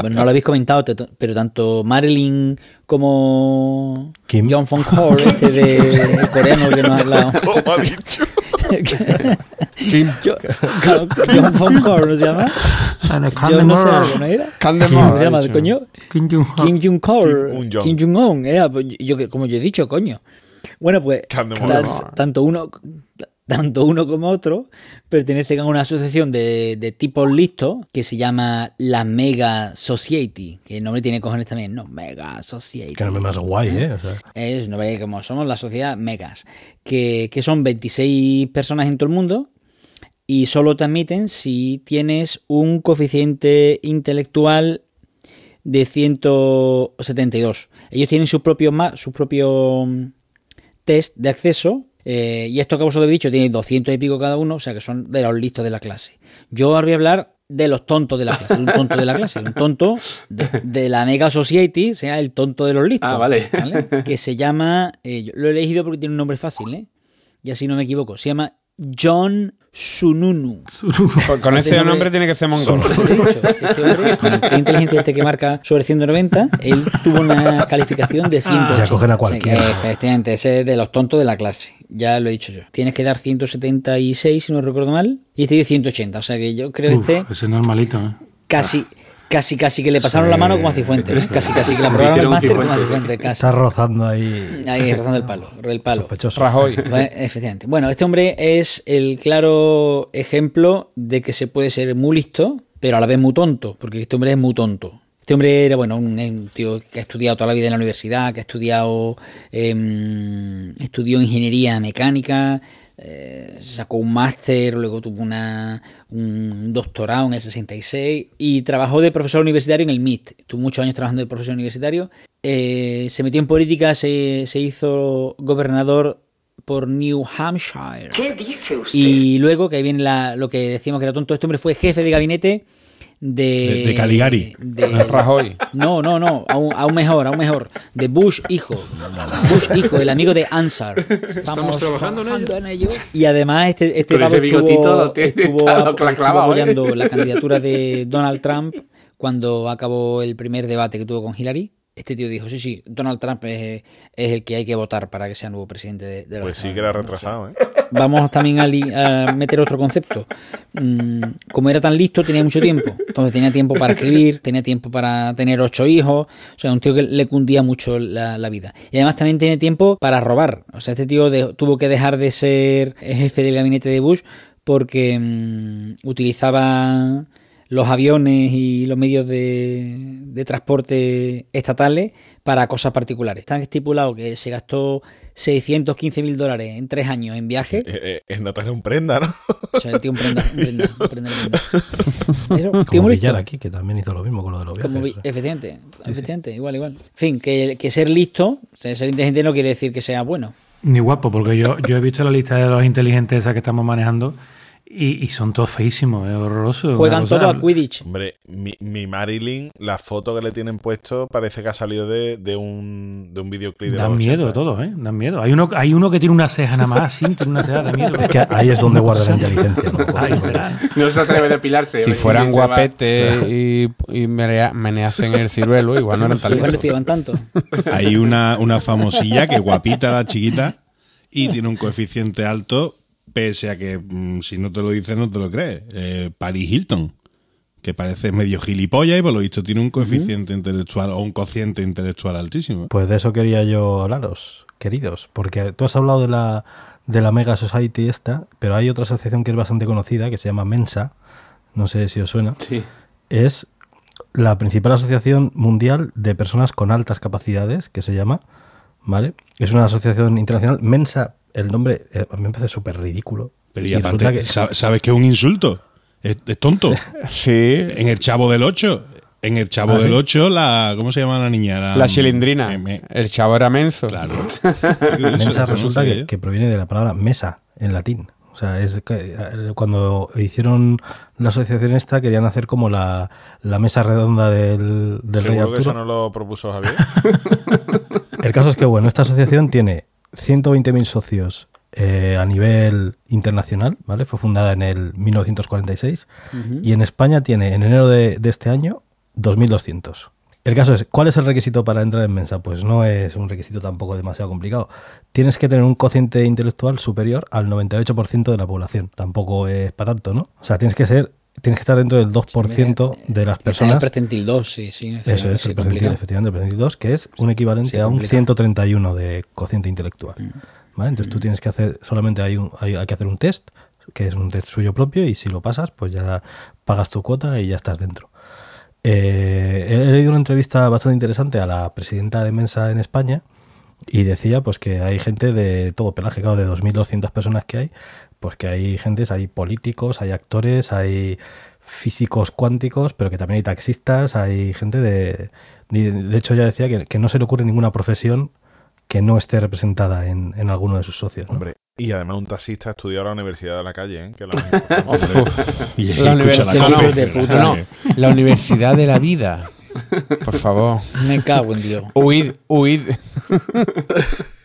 Bueno, no lo habéis comentado, pero tanto Marilyn como Kim. John Von Core, este de coreano que nos ha hablado. ¿Cómo ha dicho? Yo- John Von Core, ¿no se llama? Yo no sé algo, ¿no era? ¿Cómo se llama, ha dicho. coño? Kim Jong-un. Kim Jong Core. Kim Un-jong. Kim Jong Un. Era, pues, yo, que- como yo he dicho, coño. Bueno, pues tanto uno tanto uno como otro pertenecen a una asociación de, de tipos listos que se llama la Mega Society, que el nombre tiene cojones también, ¿no? Mega Society. que no me más guay, ¿eh? O sea, Es un nombre como somos la sociedad Megas, que, que son 26 personas en todo el mundo y solo te admiten si tienes un coeficiente intelectual de 172. Ellos tienen sus propios ma- sus propios mm, test de acceso eh, y esto que vosotros habéis dicho tiene 200 y pico cada uno, o sea que son de los listos de la clase. Yo ahora voy a hablar de los tontos de la clase, de un tonto de la clase, un tonto de, de la Mega Society, sea, el tonto de los listos. Ah, vale. Que se llama, eh, yo lo he elegido porque tiene un nombre fácil, ¿eh? Y así no me equivoco, se llama John Sununu. Con ese Este nombre- nombre tiene que ser mongol. Este hombre, con el test de inteligencia este que marca sobre 190, él tuvo una calificación de 180. Ya cogen a cualquiera. Efectivamente, ese es de los tontos de la clase. Ya lo he dicho yo. Tienes que dar 176, si no recuerdo mal, y este dio 180. O sea que yo creo que este ese es normalito, ¿eh? casi, casi, casi que le pasaron la mano como a Cifuentes. ¿eh? Casi, casi que le Sí, aprobaron el máster como a Cifuentes. Casi. está rozando ahí Ahí rozando el palo, el palo. sospechoso. Rajoy. Efectivamente. Bueno, este hombre es el claro ejemplo de que se puede ser muy listo, pero a la vez muy tonto, porque este hombre es muy tonto. Este hombre era, bueno, un, un tío que ha estudiado toda la vida en la universidad, que ha estudiado, em, estudió ingeniería mecánica, eh, sacó un máster, luego tuvo una, un doctorado en el 66 y trabajó de profesor universitario en el MIT. Tuvo muchos años trabajando de profesor universitario. Eh, se metió en política, se, se hizo gobernador por New Hampshire. ¿Qué dice usted? Y luego, que ahí viene la- lo que decíamos que era tonto, este hombre fue jefe de gabinete de... De- de Caligari. de- Rajoy. no, no, no, aún, aún mejor, aún mejor. De Bush hijo. Bush hijo, el amigo de Ansar. Estamos, trabajando trabajando, en en ello. Y además este, este pavo bigotito estuvo, estuvo, ¿eh? apoyando la candidatura de Donald Trump cuando acabó el primer debate que tuvo con Hillary. Este tío dijo, sí, sí, Donald Trump es, es el que hay que votar para que sea nuevo presidente de, de los Pues sí que era retrasado, ¿eh? Vamos también a, li- a meter otro concepto. Mm, como era tan listo, tenía mucho tiempo. Entonces tenía tiempo para escribir, tenía tiempo para tener ocho hijos. O sea, un tío que le cundía mucho la, la vida. Y además también tiene tiempo para robar. O sea, este tío de- tuvo que dejar de ser jefe del gabinete de Bush porque mm, utilizaba los aviones y los medios de, de transporte estatales para cosas particulares. Está estipulado que se gastó 615 mil dólares en tres años en viaje. Eh, eh, Es no tener un prenda, ¿no? O sea, el tío un prenda, un prenda, un prenda, un Como. Villar aquí, que también hizo lo mismo con lo de los viajes. Como efectivamente, efectivamente, igual, igual. En fin, que, que ser listo, ser inteligente no quiere decir que sea bueno. Ni guapo, porque yo, yo he visto la lista de los inteligentes esa que estamos manejando y, y son todos feísimos, es horroroso. Juegan todo a Quidditch. Hombre, mi, mi Marilyn, la foto que le tienen puesto parece que ha salido de, de un, de un videoclip de Dan miedo 80. todo, ¿eh? Dan miedo. Hay uno, hay uno que tiene una ceja nada más, así, tiene una ceja de miedo. Es que ahí es donde guarda la inteligencia. ¿no? Ahí será. No se atreve a depilarse. Si fueran guapetes y, y menea- meneasen el ciruelo, igual no eran tan Igual no listos. te llevan tanto. Hay una, una famosilla que guapita la chiquita y tiene un coeficiente alto, pese a que mm, si no te lo dices no te lo crees. Eh, Paris Hilton, que parece medio gilipollas y por lo visto tiene un coeficiente intelectual o un cociente intelectual altísimo. Pues de eso quería yo hablaros, queridos, porque tú has hablado de la, de la Mega Society esta, pero hay otra asociación que es bastante conocida, que se llama Mensa, no sé si os suena, Sí. es la principal asociación mundial de personas con altas capacidades, que se llama, ¿vale? Es una asociación internacional, Mensa, el nombre eh, a mí me parece súper ridículo. Pero y aparte, que- sa- ¿sabes que es un insulto? Es, es tonto. Sí, En el Chavo del 8, en el Chavo ¿Ah, del sí? 8, la, ¿cómo se llama la niña? La, la chilindrina. me- me- El chavo era menso. claro. Mensa resulta que, proviene de la palabra mesa en latín. O sea, es que, eh, cuando hicieron la asociación esta querían hacer como la, la mesa redonda del, del rey Seguro que eso no lo propuso Javier. El caso es que, bueno, esta asociación tiene 120.000 socios eh, a nivel internacional, ¿vale? Fue fundada en el 1946 y en España tiene en enero de, de este año 2.200. El caso es, ¿cuál es el requisito para entrar en Mensa? Pues no es un requisito tampoco demasiado complicado. Tienes que tener un cociente intelectual superior al 98% de la población. Tampoco es para tanto, ¿no? O sea, tienes que ser, tienes que estar dentro del 2% de las en el personas percentil 2, sí, sí. eso es, el percentil, efectivamente, el percentil 2, que es un equivalente Sí, a un complicado. 131 de cociente intelectual. ¿vale? Entonces tú tienes que hacer, solamente hay, un- hay, hay que hacer un test, que es un test suyo propio, y si lo pasas, pues ya pagas tu cuota y ya estás dentro. Eh, he leído una entrevista bastante interesante a la presidenta de Mensa en España y decía pues que hay gente de todo pelaje, claro, de 2.200 personas que hay, pues que hay gentes, hay políticos, hay actores, hay físicos cuánticos, pero que también hay taxistas, hay gente de... De de hecho, ya decía que, que no se le ocurre ninguna profesión que no esté representada en, en alguno de sus socios. ¿no? Hombre, y además un taxista estudió a la Universidad de la Calle, ¿eh? Que. Y La universidad- copa. no, de puta. No, la universidad de la vida. Por favor. Me cago en Dios. Huid, huid.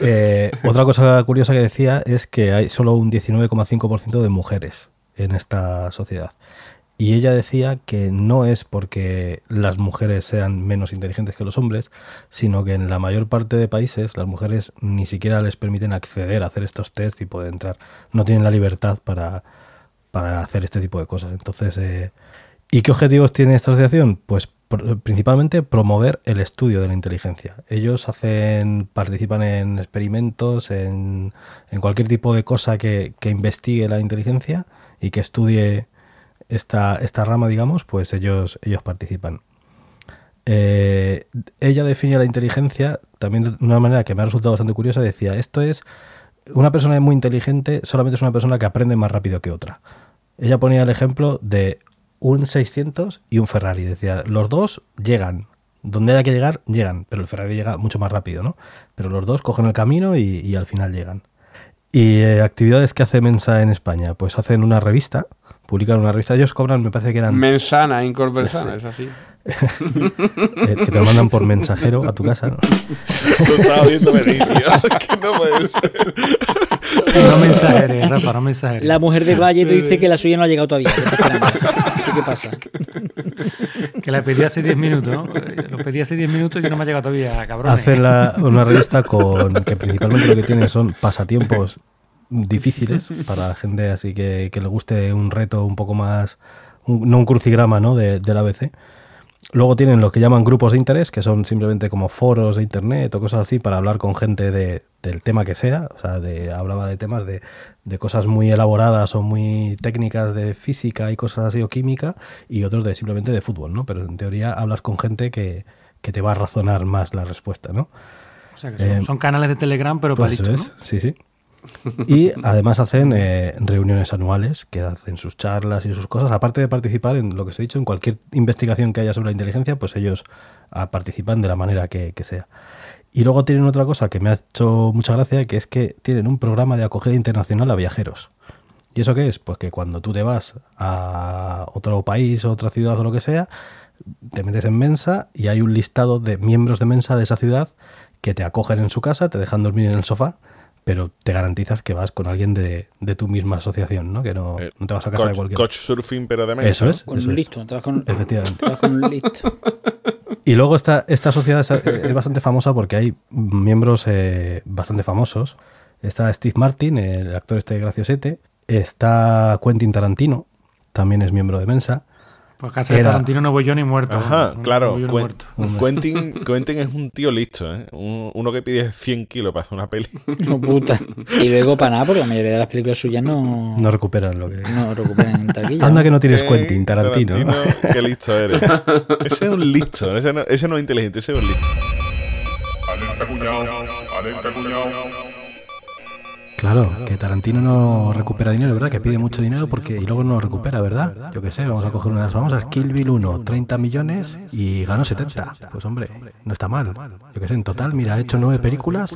Eh, otra cosa curiosa que decía es que hay solo un 19,5% de mujeres en esta sociedad. Y ella decía que no es porque las mujeres sean menos inteligentes que los hombres, sino que en la mayor parte de países las mujeres ni siquiera les permiten acceder a hacer estos test y poder entrar. No tienen la libertad para, para hacer este tipo de cosas. Entonces, eh, ¿y qué objetivos tiene esta asociación? Pues principalmente promover el estudio de la inteligencia. Ellos hacen, participan en experimentos, en, en cualquier tipo de cosa que, investigue la inteligencia y que estudie esta, esta rama, digamos, pues ellos, ellos participan. Eh, ella define la inteligencia también de una manera que me ha resultado bastante curiosa. Decía, esto es una persona muy inteligente, solamente es una persona que aprende más rápido que otra. Ella ponía el ejemplo de un 600 y un Ferrari. Decía, los dos llegan. Donde haya que llegar, llegan. Pero el Ferrari llega mucho más rápido, ¿no? Pero los dos cogen el camino y, y al final llegan. ¿Y eh, actividades que hace Mensa en España? Pues hacen una revista publican una revista. Ellos cobran, me parece que eran Mensana, incorporsana, es así. eh, que te lo mandan por mensajero a tu casa. ¿no? Lo estaba viendo venir, tío. Que no puede ser. No mensajeres, Rafa, no mensajeres. La mujer de Valle te dice que la suya no ha llegado todavía. ¿Qué, qué pasa? Que la pedí hace 10 minutos. ¿no? Lo pedí hace 10 minutos y no me ha llegado todavía, cabrón. Hacen la- una revista con que principalmente lo que tiene son pasatiempos difíciles para gente así que, que le guste un reto un poco más, un- no un crucigrama ¿no? de, del ABC. Luego tienen lo que llaman grupos de interés, que son simplemente como foros de internet o cosas así para hablar con gente de, del tema que sea. O sea, de, hablaba de temas de, de cosas muy elaboradas o muy técnicas de física y cosas así o química, y otros de simplemente de fútbol, ¿no? Pero en teoría hablas con gente que, que te va a razonar más la respuesta, ¿no? O sea, que son, Eh, son canales de Telegram, pero para Pues listo, eso ¿no? sí, sí. Y además hacen eh, reuniones anuales, que hacen sus charlas y sus cosas. Aparte de participar en lo que os he dicho, en cualquier investigación que haya sobre la inteligencia, pues ellos ah, participan de la manera que, que sea. Y luego tienen otra cosa que me ha hecho mucha gracia, que es que tienen un programa de acogida internacional a viajeros. ¿Y eso qué es? Pues que cuando tú te vas a otro país, otra ciudad o lo que sea, te metes en Mensa y hay un listado de miembros de Mensa de esa ciudad que te acogen en su casa, te dejan dormir en el sofá, pero te garantizas que vas con alguien de, de tu misma asociación, ¿no? Que no, Eh, no te vas a casa de Coach, cualquier coach surfing, pero de mensa, Eso ¿no? es. Con eso un es. listo. Te vas con, Efectivamente. te vas con un listo. Y luego esta, esta sociedad es, es bastante famosa porque hay miembros eh, bastante famosos. Está Steve Martin, el actor este graciosete. Está Quentin Tarantino, también es miembro de Mensa. Pues casa de Era- Tarantino no voy yo ni muerto. Ajá, ¿no? No claro. muerto. Quentin, Quentin es un tío listo, ¿eh? Un- uno que pide 100 kilos para hacer una peli. No puta. Y luego para nada, porque la mayoría de las películas suyas no, No recuperan lo que... no recuperan en taquilla. Anda que no tienes Eh, Quentin Tarantino. ¿no? qué listo eres. Ese es un listo. Ese no, ese no es inteligente, ese es un listo. Alerta cuñado, alerta cuñado. Claro, que Tarantino no recupera dinero, ¿verdad? Que pide mucho dinero porque y luego no lo recupera, ¿verdad? Yo qué sé, vamos a coger una de las famosas, Kill Bill 1, 30 millones y ganó 70. Pues hombre, no está mal. Yo qué sé, en total, mira, ha hecho nueve películas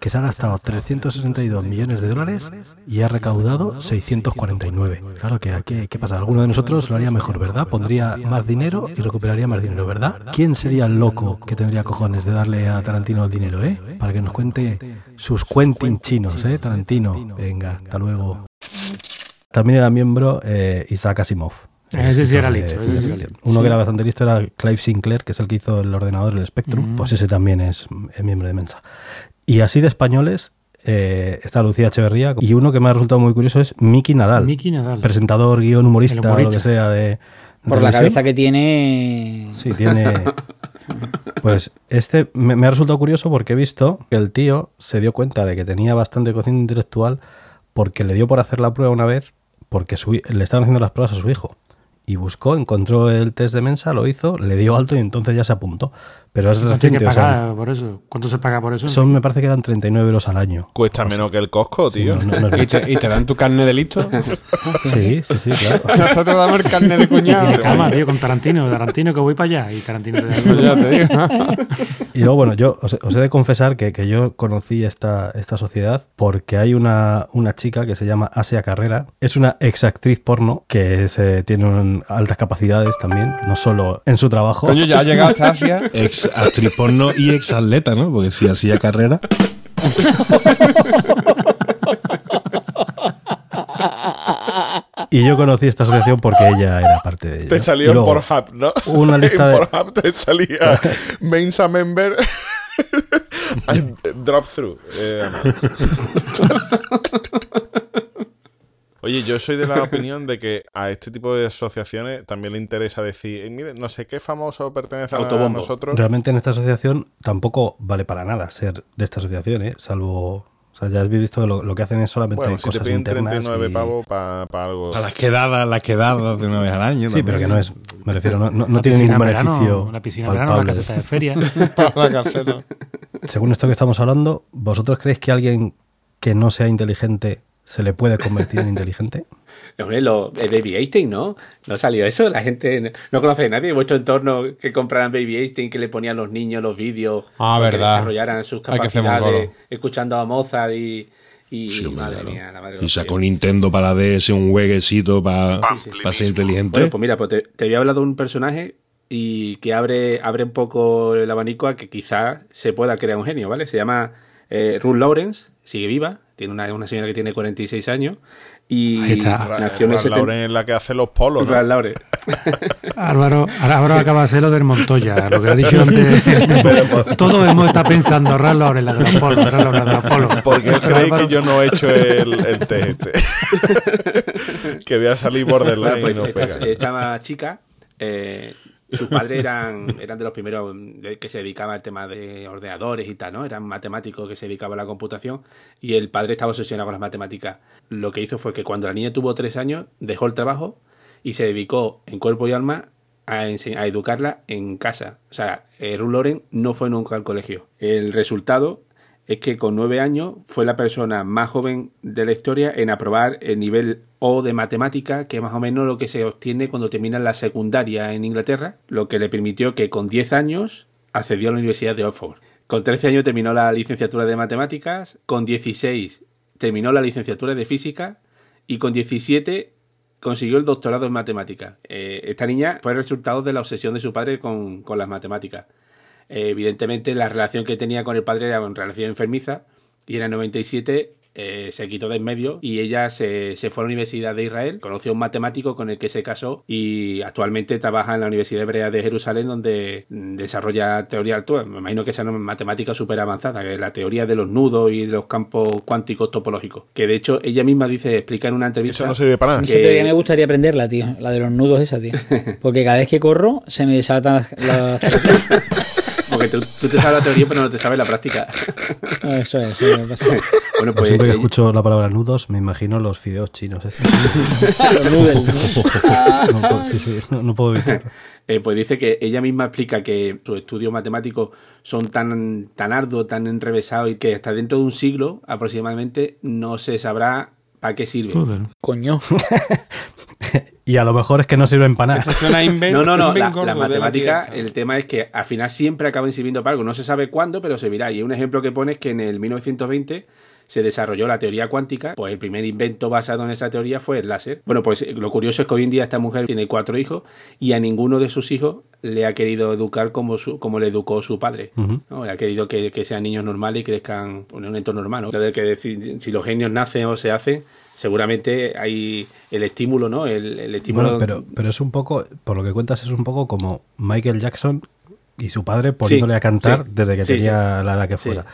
que se ha gastado 362 millones de dólares y ha recaudado 649. Claro que aquí, ¿qué pasa? Alguno de nosotros lo haría mejor, ¿verdad? Pondría más dinero y recuperaría más dinero, ¿verdad? ¿Quién sería el loco que tendría cojones de darle a Tarantino el dinero, eh? Para que nos cuente sus Quentin chinos, ¿eh? Tarantino. Venga, hasta luego. También era miembro eh, Isaac Asimov. Ese sí era listo, sí. Uno que era bastante listo era Clive Sinclair, que es el que hizo el ordenador, el Spectrum. Pues ese también es eh, miembro de Mensa. Y así de españoles eh, está Lucía Echeverría. Y uno que me ha resultado muy curioso es Miki Nadal. Miki Nadal. Presentador, guion, humorista, lo que sea de. de Por la cabeza que tiene. Sí, tiene. Pues este me, me ha resultado curioso porque he visto que el tío se dio cuenta de que tenía bastante cociente intelectual porque le dio por hacer la prueba una vez porque su le estaban haciendo las pruebas a su hijo. Y buscó, encontró el test de mensa, lo hizo, le dio alto y entonces ya se apuntó. Pero es reciente, que o sea, pagar por eso. ¿Cuánto se paga por eso? son, me parece que eran 39 euros al año. Cuesta menos que el Costco, tío. No, no, no es ¿Y te, y te dan tu carne de listo? Sí, sí, sí, claro. Nosotros damos el carne de cuñado. Cama, tío, con Tarantino. Tarantino que voy para allá. Y Tarantino te da ya te digo. Y luego, bueno, yo os, os he de confesar que, que yo conocí esta, esta sociedad porque hay una, una chica que se llama Asia Carrera. Es una ex actriz porno que es, eh, tiene un- altas capacidades también, no solo en su trabajo. Coño, ya ha llegado hasta Asia. Ex actriz porno y ex atleta, ¿no? Porque si hacía carrera. Y yo conocí esta asociación porque ella era parte de ella. Te salió en Pornhub, ¿no? Una lista en de- Pornhub te salía Mensa Member and Drop Through. Eh, Oye, yo soy de la opinión de que a este tipo de asociaciones también le interesa decir, "Eh, mire, no sé qué famoso pertenece a Autobombo. nosotros. Realmente en esta asociación tampoco vale para nada ser de esta asociación, ¿eh? salvo... O sea, ya habéis visto que lo, lo que hacen es solamente Bueno, si te cosas piden internas 39 y- pavos para algo. A las quedadas, las quedadas de una vez al año. Sí, pero que no es... Me refiero, no, no, no La tiene ningún verano, beneficio La piscina verano, palpable. caseta de feria. La caseta. Según esto que estamos hablando, ¿vosotros creéis que alguien que no sea inteligente se le puede convertir en inteligente? Hombre, lo, Baby Einstein, ¿no? No salió eso. La gente no, no conoce a nadie en vuestro entorno que compraran Baby Einstein, que le ponían a los niños los vídeos Ah, que verdad. desarrollaran sus capacidades escuchando a Mozart y, Y Sí, hombre, madre claro. mía, la madre Y sacó. Nintendo para la DS un jueguecito para sí. ser inteligente. Bueno, pues mira, pues te, te había hablado de un personaje y que abre, abre un poco el abanico a que quizá se pueda crear un genio, ¿vale? Se llama eh, Ruth Lawrence, sigue viva, tiene una, una señora que tiene 46 años y Ahí está. nació en el Rat 70 Lauren es la que hace los polos, ¿no? Lawrence. Álvaro, Álvaro acaba de hacer lo del Montoya, lo que ha dicho antes. Todos hemos estado pensando, Ral Lauren, la de los polos, Ral Lauren, la de los polos. Porque Pero creéis Álvaro- que yo no he hecho el, el test este. que voy a salir borderline Bueno, pues y no esta, pega. esta chica, eh, sus padres eran, eran de los primeros de- que se dedicaban al tema de ordenadores y tal, ¿no? Eran matemáticos que se dedicaban a la computación y el padre estaba obsesionado con las matemáticas. Lo que hizo fue que cuando la niña tuvo tres años, dejó el trabajo y se dedicó en cuerpo y alma a, a educarla en casa. O sea, Ruth Lauren no fue nunca al colegio. El resultado es que con nueve años fue la persona más joven de la historia en aprobar el nivel O de matemática, que es más o menos lo que se obtiene cuando termina la secundaria en Inglaterra, lo que le permitió que con 10 años accedió a la Universidad de Oxford. Con 13 años terminó la licenciatura de matemáticas, con 16 terminó la licenciatura de física y con 17 consiguió el doctorado en matemáticas. Eh, esta niña fue el resultado de la obsesión de su padre con, con las matemáticas. Eh, evidentemente la relación que tenía con el padre era una relación enfermiza y en el 97 eh, se quitó de en medio y ella se, se fue a la Universidad de Israel, conoció a un matemático con el que se casó y actualmente trabaja en la Universidad Hebrea de Jerusalén donde mm, desarrolla teoría altura. Me imagino que es matemática súper avanzada, que es la teoría de los nudos y de los campos cuánticos topológicos. Que de hecho ella misma dice, explica en una entrevista... Eso no sirve para A nada. que- esa teoría me gustaría aprenderla, tío. La de los nudos esa, tío. Porque cada vez que corro se me desatan las... Porque tú, tú te sabes la teoría pero no te sabes la práctica. No, Eso es, eso pasa. Bueno, pues siempre que ella- escucho la palabra nudos, me imagino los fideos chinos. estos. Los noodles, ¿no? sí, sí, no, no puedo evitarlo. Eh, pues dice que ella misma explica que sus estudios matemáticos son tan, tan arduos, tan enrevesados y que hasta dentro de un siglo aproximadamente no se sabrá para qué sirve. Joder. Coño. Y a lo mejor es que no sirven para nada. No, no, no. La, la matemática, el tema es que al final siempre acaban sirviendo para algo. No se sabe cuándo, pero servirá. Y un ejemplo que pone es que en el 1920 se desarrolló la teoría cuántica. Pues el primer invento basado en esa teoría fue el láser. Bueno, pues eh, lo curioso es que hoy en día esta mujer tiene cuatro hijos y a ninguno de sus hijos le ha querido educar como, su, como le educó su padre. ¿no? Le ha querido que, que sean niños normales y crezcan en un entorno normal. ¿no? De que si, si los genios nacen o se hacen, seguramente hay el estímulo, ¿no? El, el estímulo. Bueno, pero, pero es un poco, por lo que cuentas, es un poco como Michael Jackson y su padre poniéndole a cantar sí, desde que sí, tenía la edad que fuera. sí,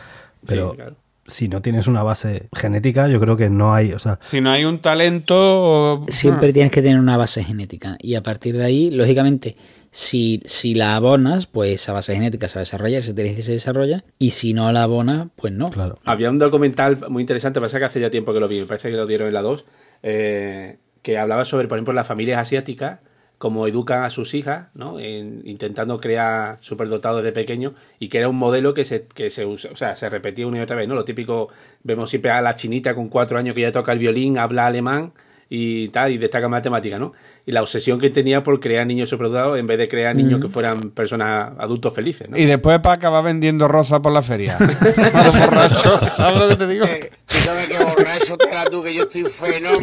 Pero claro. Si no tienes una base genética, yo creo que no hay, o sea, Si no hay un talento. Siempre tienes que tener una base genética. Y a partir de ahí, lógicamente, si, si la abonas, pues esa base genética se va a desarrollar, esa inteligencia se desarrolla. Y si no la abonas, pues no. claro. Había un documental muy interesante, pasa que hace ya tiempo que lo vi, me parece que lo dieron en la 2, eh, que hablaba sobre, por ejemplo, las familias asiáticas, cómo educan a sus hijas, ¿no? En- intentando crear superdotados desde pequeños, y que era un modelo que se, que se usa, o sea, se repetía una y otra vez, ¿no? Lo típico, vemos siempre a la chinita con cuatro años que ya toca el violín, habla alemán y tal, y destaca en matemática, ¿no? Y la obsesión que tenía por crear niños superdotados en vez de crear niños que fueran personas adultos felices, ¿no? Y después para acabar vendiendo rosas por la feria. A los borrachos. ¿Sabes lo que te digo?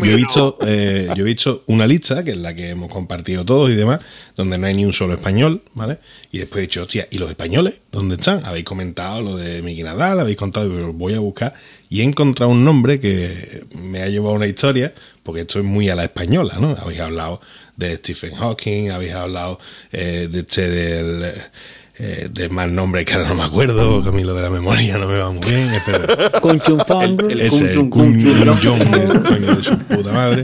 Yo he visto, eh, yo he visto una lista, que es la que hemos compartido todos y demás, donde no hay ni un solo español, ¿vale? Y después he dicho, hostia, ¿y los españoles? ¿Dónde están? Habéis comentado lo de Miki Nadal, habéis contado, pero voy a buscar. Y he encontrado un nombre que me ha llevado a una historia, porque esto es muy a la española, ¿no? Habéis hablado de Stephen Hawking, habéis hablado eh, de este del... eh, de más nombres que ahora no me acuerdo, que a mí lo de la memoria no me va muy bien. Con Chunfang. El- Ese, el el de su puta madre.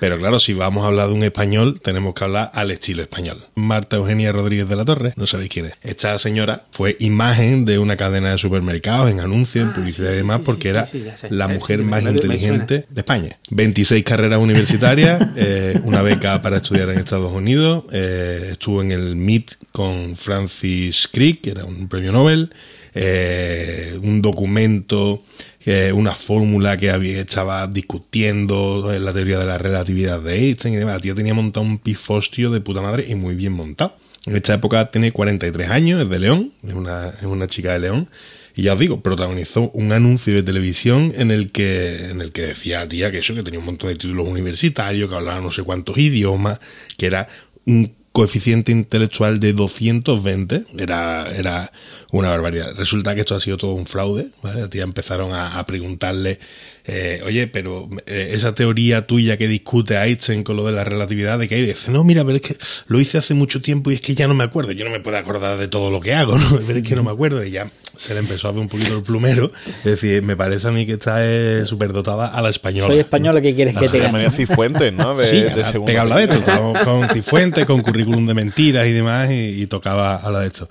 Pero claro, si vamos a hablar de un español, tenemos que hablar al estilo español. Marta Eugenia Rodríguez de la Torre, no sabéis quién es. Esta señora fue imagen de una cadena de supermercados en anuncios, en publicidad Ah, sí, y demás, sí, porque sí, era la mujer más inteligente de España. 26 carreras universitarias, eh, una beca para estudiar en Estados Unidos, eh, estuvo en el MIT con Francis Crick, que era un premio Nobel, eh, un documento, eh, una fórmula que había, estaba discutiendo en la teoría de la relatividad de Einstein y demás. La tía tenía montado un pifostio de puta madre y muy bien montado. En esta época tiene 43 años, es de León, es una, es una chica de León. Y ya os digo, protagonizó un anuncio de televisión en el que, en el que decía tía que eso, que tenía un montón de títulos universitarios, que hablaba no sé cuántos idiomas, que era un coeficiente intelectual de 220 era, era una barbaridad. Resulta que esto ha sido todo un fraude. ¿vale? La tía empezaron a, preguntarle, eh, oye, pero eh, esa teoría tuya que discute Einstein con lo de la relatividad, de que hay, dice, no, mira, pero es que lo hice hace mucho tiempo y es que ya no me acuerdo. Yo no me puedo acordar de todo lo que hago, ¿no? Pero es que no me acuerdo. Y ya se le empezó a ver un poquito el plumero. Es decir, me parece a mí que está eh, superdotada a la española. Soy española, ¿qué quieres que te gane? Cifuentes, ¿no? De, sí, de a- segundo pega a hablar de esto. Estábamos con Cifuentes, con currículum de mentiras y demás, y, y tocaba hablar de esto.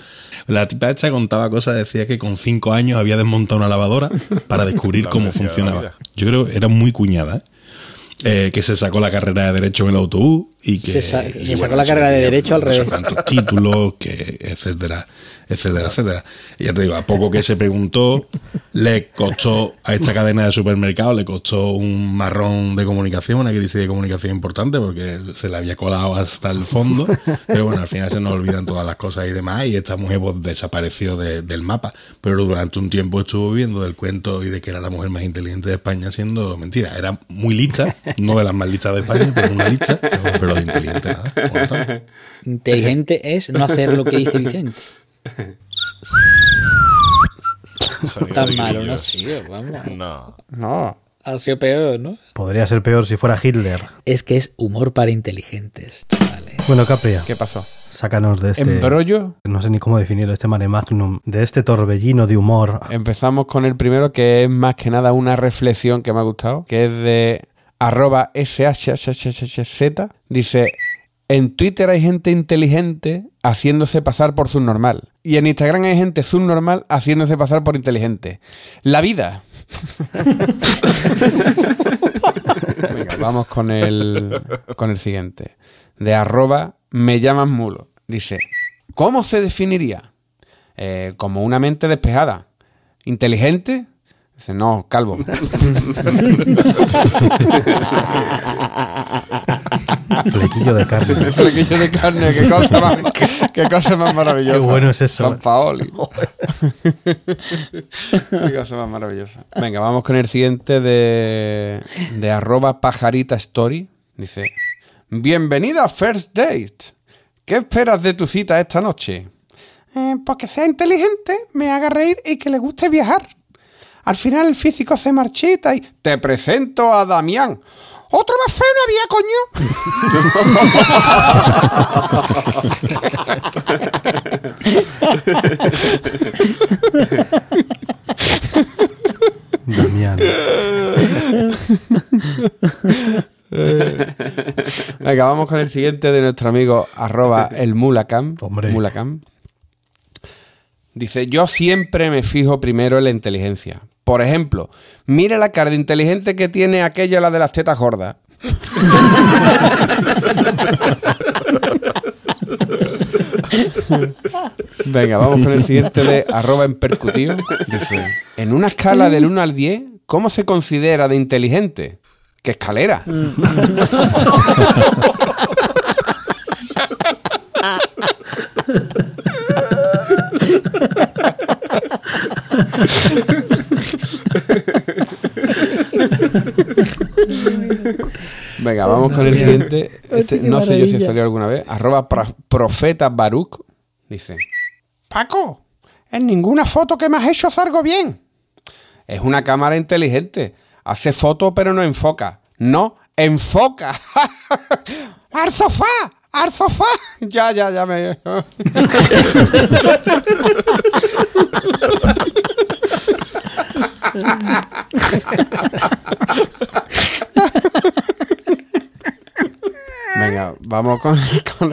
La tipa esta contaba cosas, decía que con cinco años había desmontado una lavadora para descubrir La cómo funcionaba. Yo creo que era muy cuñada, ¿eh? Eh, que se sacó la carrera de Derecho en el autobús y que... Se sa- y se sacó la carrera de Derecho al revés. cuántos títulos, que etcétera, etcétera, etcétera. Y ya te digo, a poco que se preguntó, le costó a esta cadena de supermercados, le costó un marrón de comunicación, una crisis de comunicación importante, porque se le había colado hasta el fondo. Pero bueno, al final se nos olvidan todas las cosas y demás, y esta mujer pues, desapareció de- del mapa. Pero durante un tiempo estuvo viviendo del cuento y de que era la mujer más inteligente de España, siendo mentira. Era muy lista, no de las más listas de España, pero una lista, pero de inteligente nada. es no hacer lo que dice Vicente. Tan malo, no ha sido, vamos. No. No. Ha sido peor, ¿no? Podría ser peor si fuera Hitler. Es que es humor para inteligentes, chavales. Bueno, Capria, ¿Qué pasó? sácanos de este... Embrollo. No sé ni cómo definir este mare magnum, de este torbellino de humor. Empezamos con el primero, que es más que nada una reflexión que me ha gustado, que es de arroba shhz. Dice, en Twitter hay gente inteligente haciéndose pasar por subnormal. Y en Instagram hay gente subnormal haciéndose pasar por inteligente. La vida. Vamos con el, con el siguiente. De arroba me llaman mulo. Dice, ¿cómo se definiría? Eh, como una mente despejada. ¿Inteligente? Dice, no, calvo. Flequillo de carne. Flequillo de carne, qué cosa más, qué cosa más maravillosa. Qué bueno es eso. San Paoli. qué cosa más maravillosa. Venga, vamos con el siguiente de, de arroba pajarita story. Dice, bienvenida a First Date. ¿Qué esperas de tu cita esta noche? "Eh, pues que sea inteligente, me haga reír y que le guste viajar. Al final el físico se marchita y te presento a Damián. Otro más feo no había, coño. Damián. Venga, vamos con el siguiente de nuestro amigo arroba el mulacam. Hombre. Mulacam. Dice, yo siempre me fijo primero en la inteligencia. Por ejemplo, mire la cara de inteligente que tiene aquella la de las tetas gordas. Venga, vamos con el siguiente de arroba en percutivo. Dice, en una escala del 1 al 10, ¿cómo se considera de inteligente? ¿Qué escalera? Venga, vamos con el siguiente. Este, no sé yo si salió alguna vez. Arroba profeta Baruch. Dice: Paco, en ninguna foto que me has hecho salgo bien. Es una cámara inteligente. Hace foto pero no enfoca. No, enfoca. ¡Al sofá! ¡Al sofá! Ya, ya, ya me. Venga, vamos con,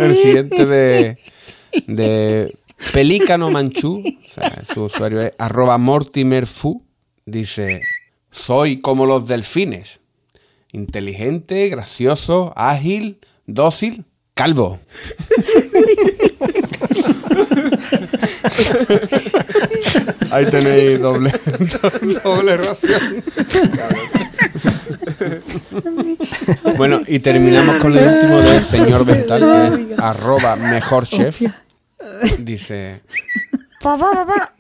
el siguiente de, de Pelícano Manchú. O sea, su usuario es arroba mortimerfu. Dice, soy como los delfines. Inteligente, gracioso, ágil, dócil, calvo. Ahí tenéis doble, doble ración. Bueno, y terminamos con el último del señor Vental, que es arroba mejor chef. Dice, Papá, papá.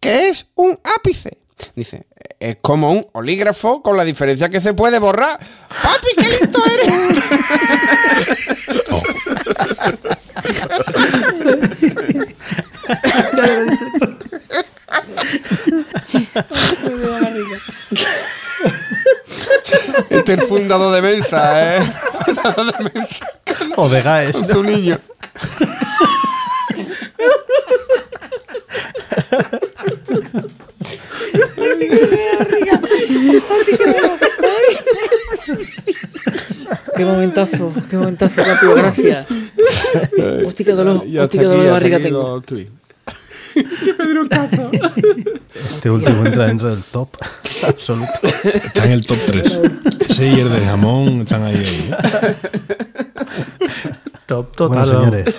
¿qué es un ápice? Dice, es como un olígrafo con la diferencia que se puede borrar. ¡Papi, qué listo eres! Este es de Mensa, ¿eh? Fundador de Mensa. O de Gaes. Su niño. Qué momentazo, qué momentazo rápido, gracias. Hostia, qué dolor, hostia, qué dolor de barriga tengo. los tweets. Este último entra dentro del top absoluto. Está en el top 3. Ese y el de jamón están ahí. ahí. Top total. Bueno, señores,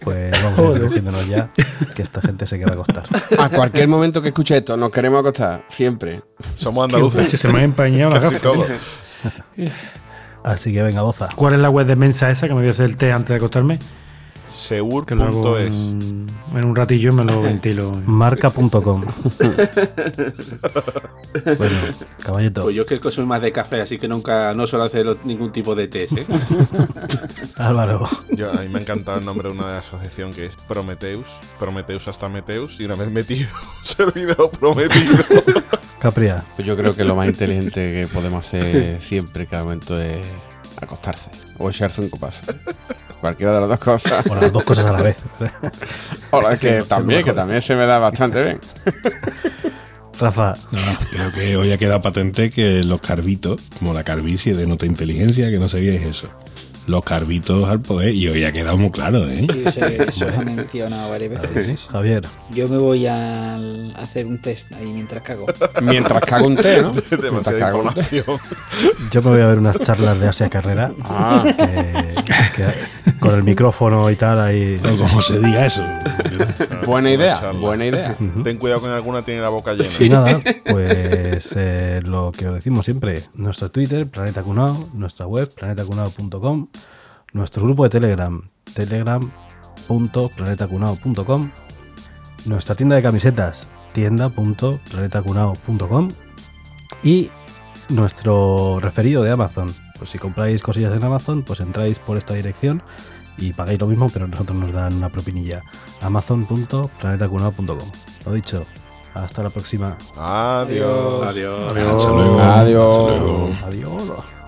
pues vamos a ir ya, que esta gente se quiere acostar. A cualquier momento que escuche esto, nos queremos acostar. Siempre. Somos Qué andaluces. se me ha empañado la Casi gafa. Así que venga, boza. ¿Cuál es la web de Mensa esa que me voy a hacer el té antes de acostarme? Que lo hago Segur.es. en, en un ratillo me lo ventilo. Marca.com. bueno, caballito. Pues yo es que soy más de café, así que nunca no suelo hacer ningún tipo de test. ¿eh? Álvaro. Yo, a mí me ha encantado el nombre de una asociación que es Prometeus. Prometeus hasta Meteus. Y una vez metido, se olvidado prometido. Capria. Pues yo creo que lo más inteligente que podemos hacer siempre, cada momento, es acostarse o echarse un copazo. Cualquiera de las dos cosas. O las dos cosas a la vez. O la que también, que también se me da bastante bien. Rafa. No, creo que hoy ha quedado patente que los carbitos, como la carbicie de nota inteligencia, que no sabíais eso. Los carbitos al poder, y hoy ha quedado muy claro, ¿eh? Sí, eso, eso se ha mencionado varias veces. Javier. Yo me voy a hacer un test ahí mientras cago. Mientras cago un té, ¿no? Mientras cago un té. Yo me voy a ver unas charlas de Asia Carrera. Ah. que- que- con el micrófono y tal ahí. O como se diga eso. Buena idea, buena idea. Ten cuidado con alguna tiene la boca llena. Y nada, pues eh, lo que os decimos siempre, nuestro Twitter, Planeta Cunao, nuestra web, planetacunao.com, nuestro grupo de Telegram, telegram.planetacunao.com, nuestra tienda de camisetas, tienda.planetacunao.com y nuestro referido de Amazon. Pues si compráis cosillas en Amazon, pues entráis por esta dirección y pagáis lo mismo, pero nosotros nos dan una propinilla. amazon.planetacunao.com. Lo dicho, hasta la próxima. Adiós. Adiós. Hasta luego. Adiós. Hasta luego. Adiós.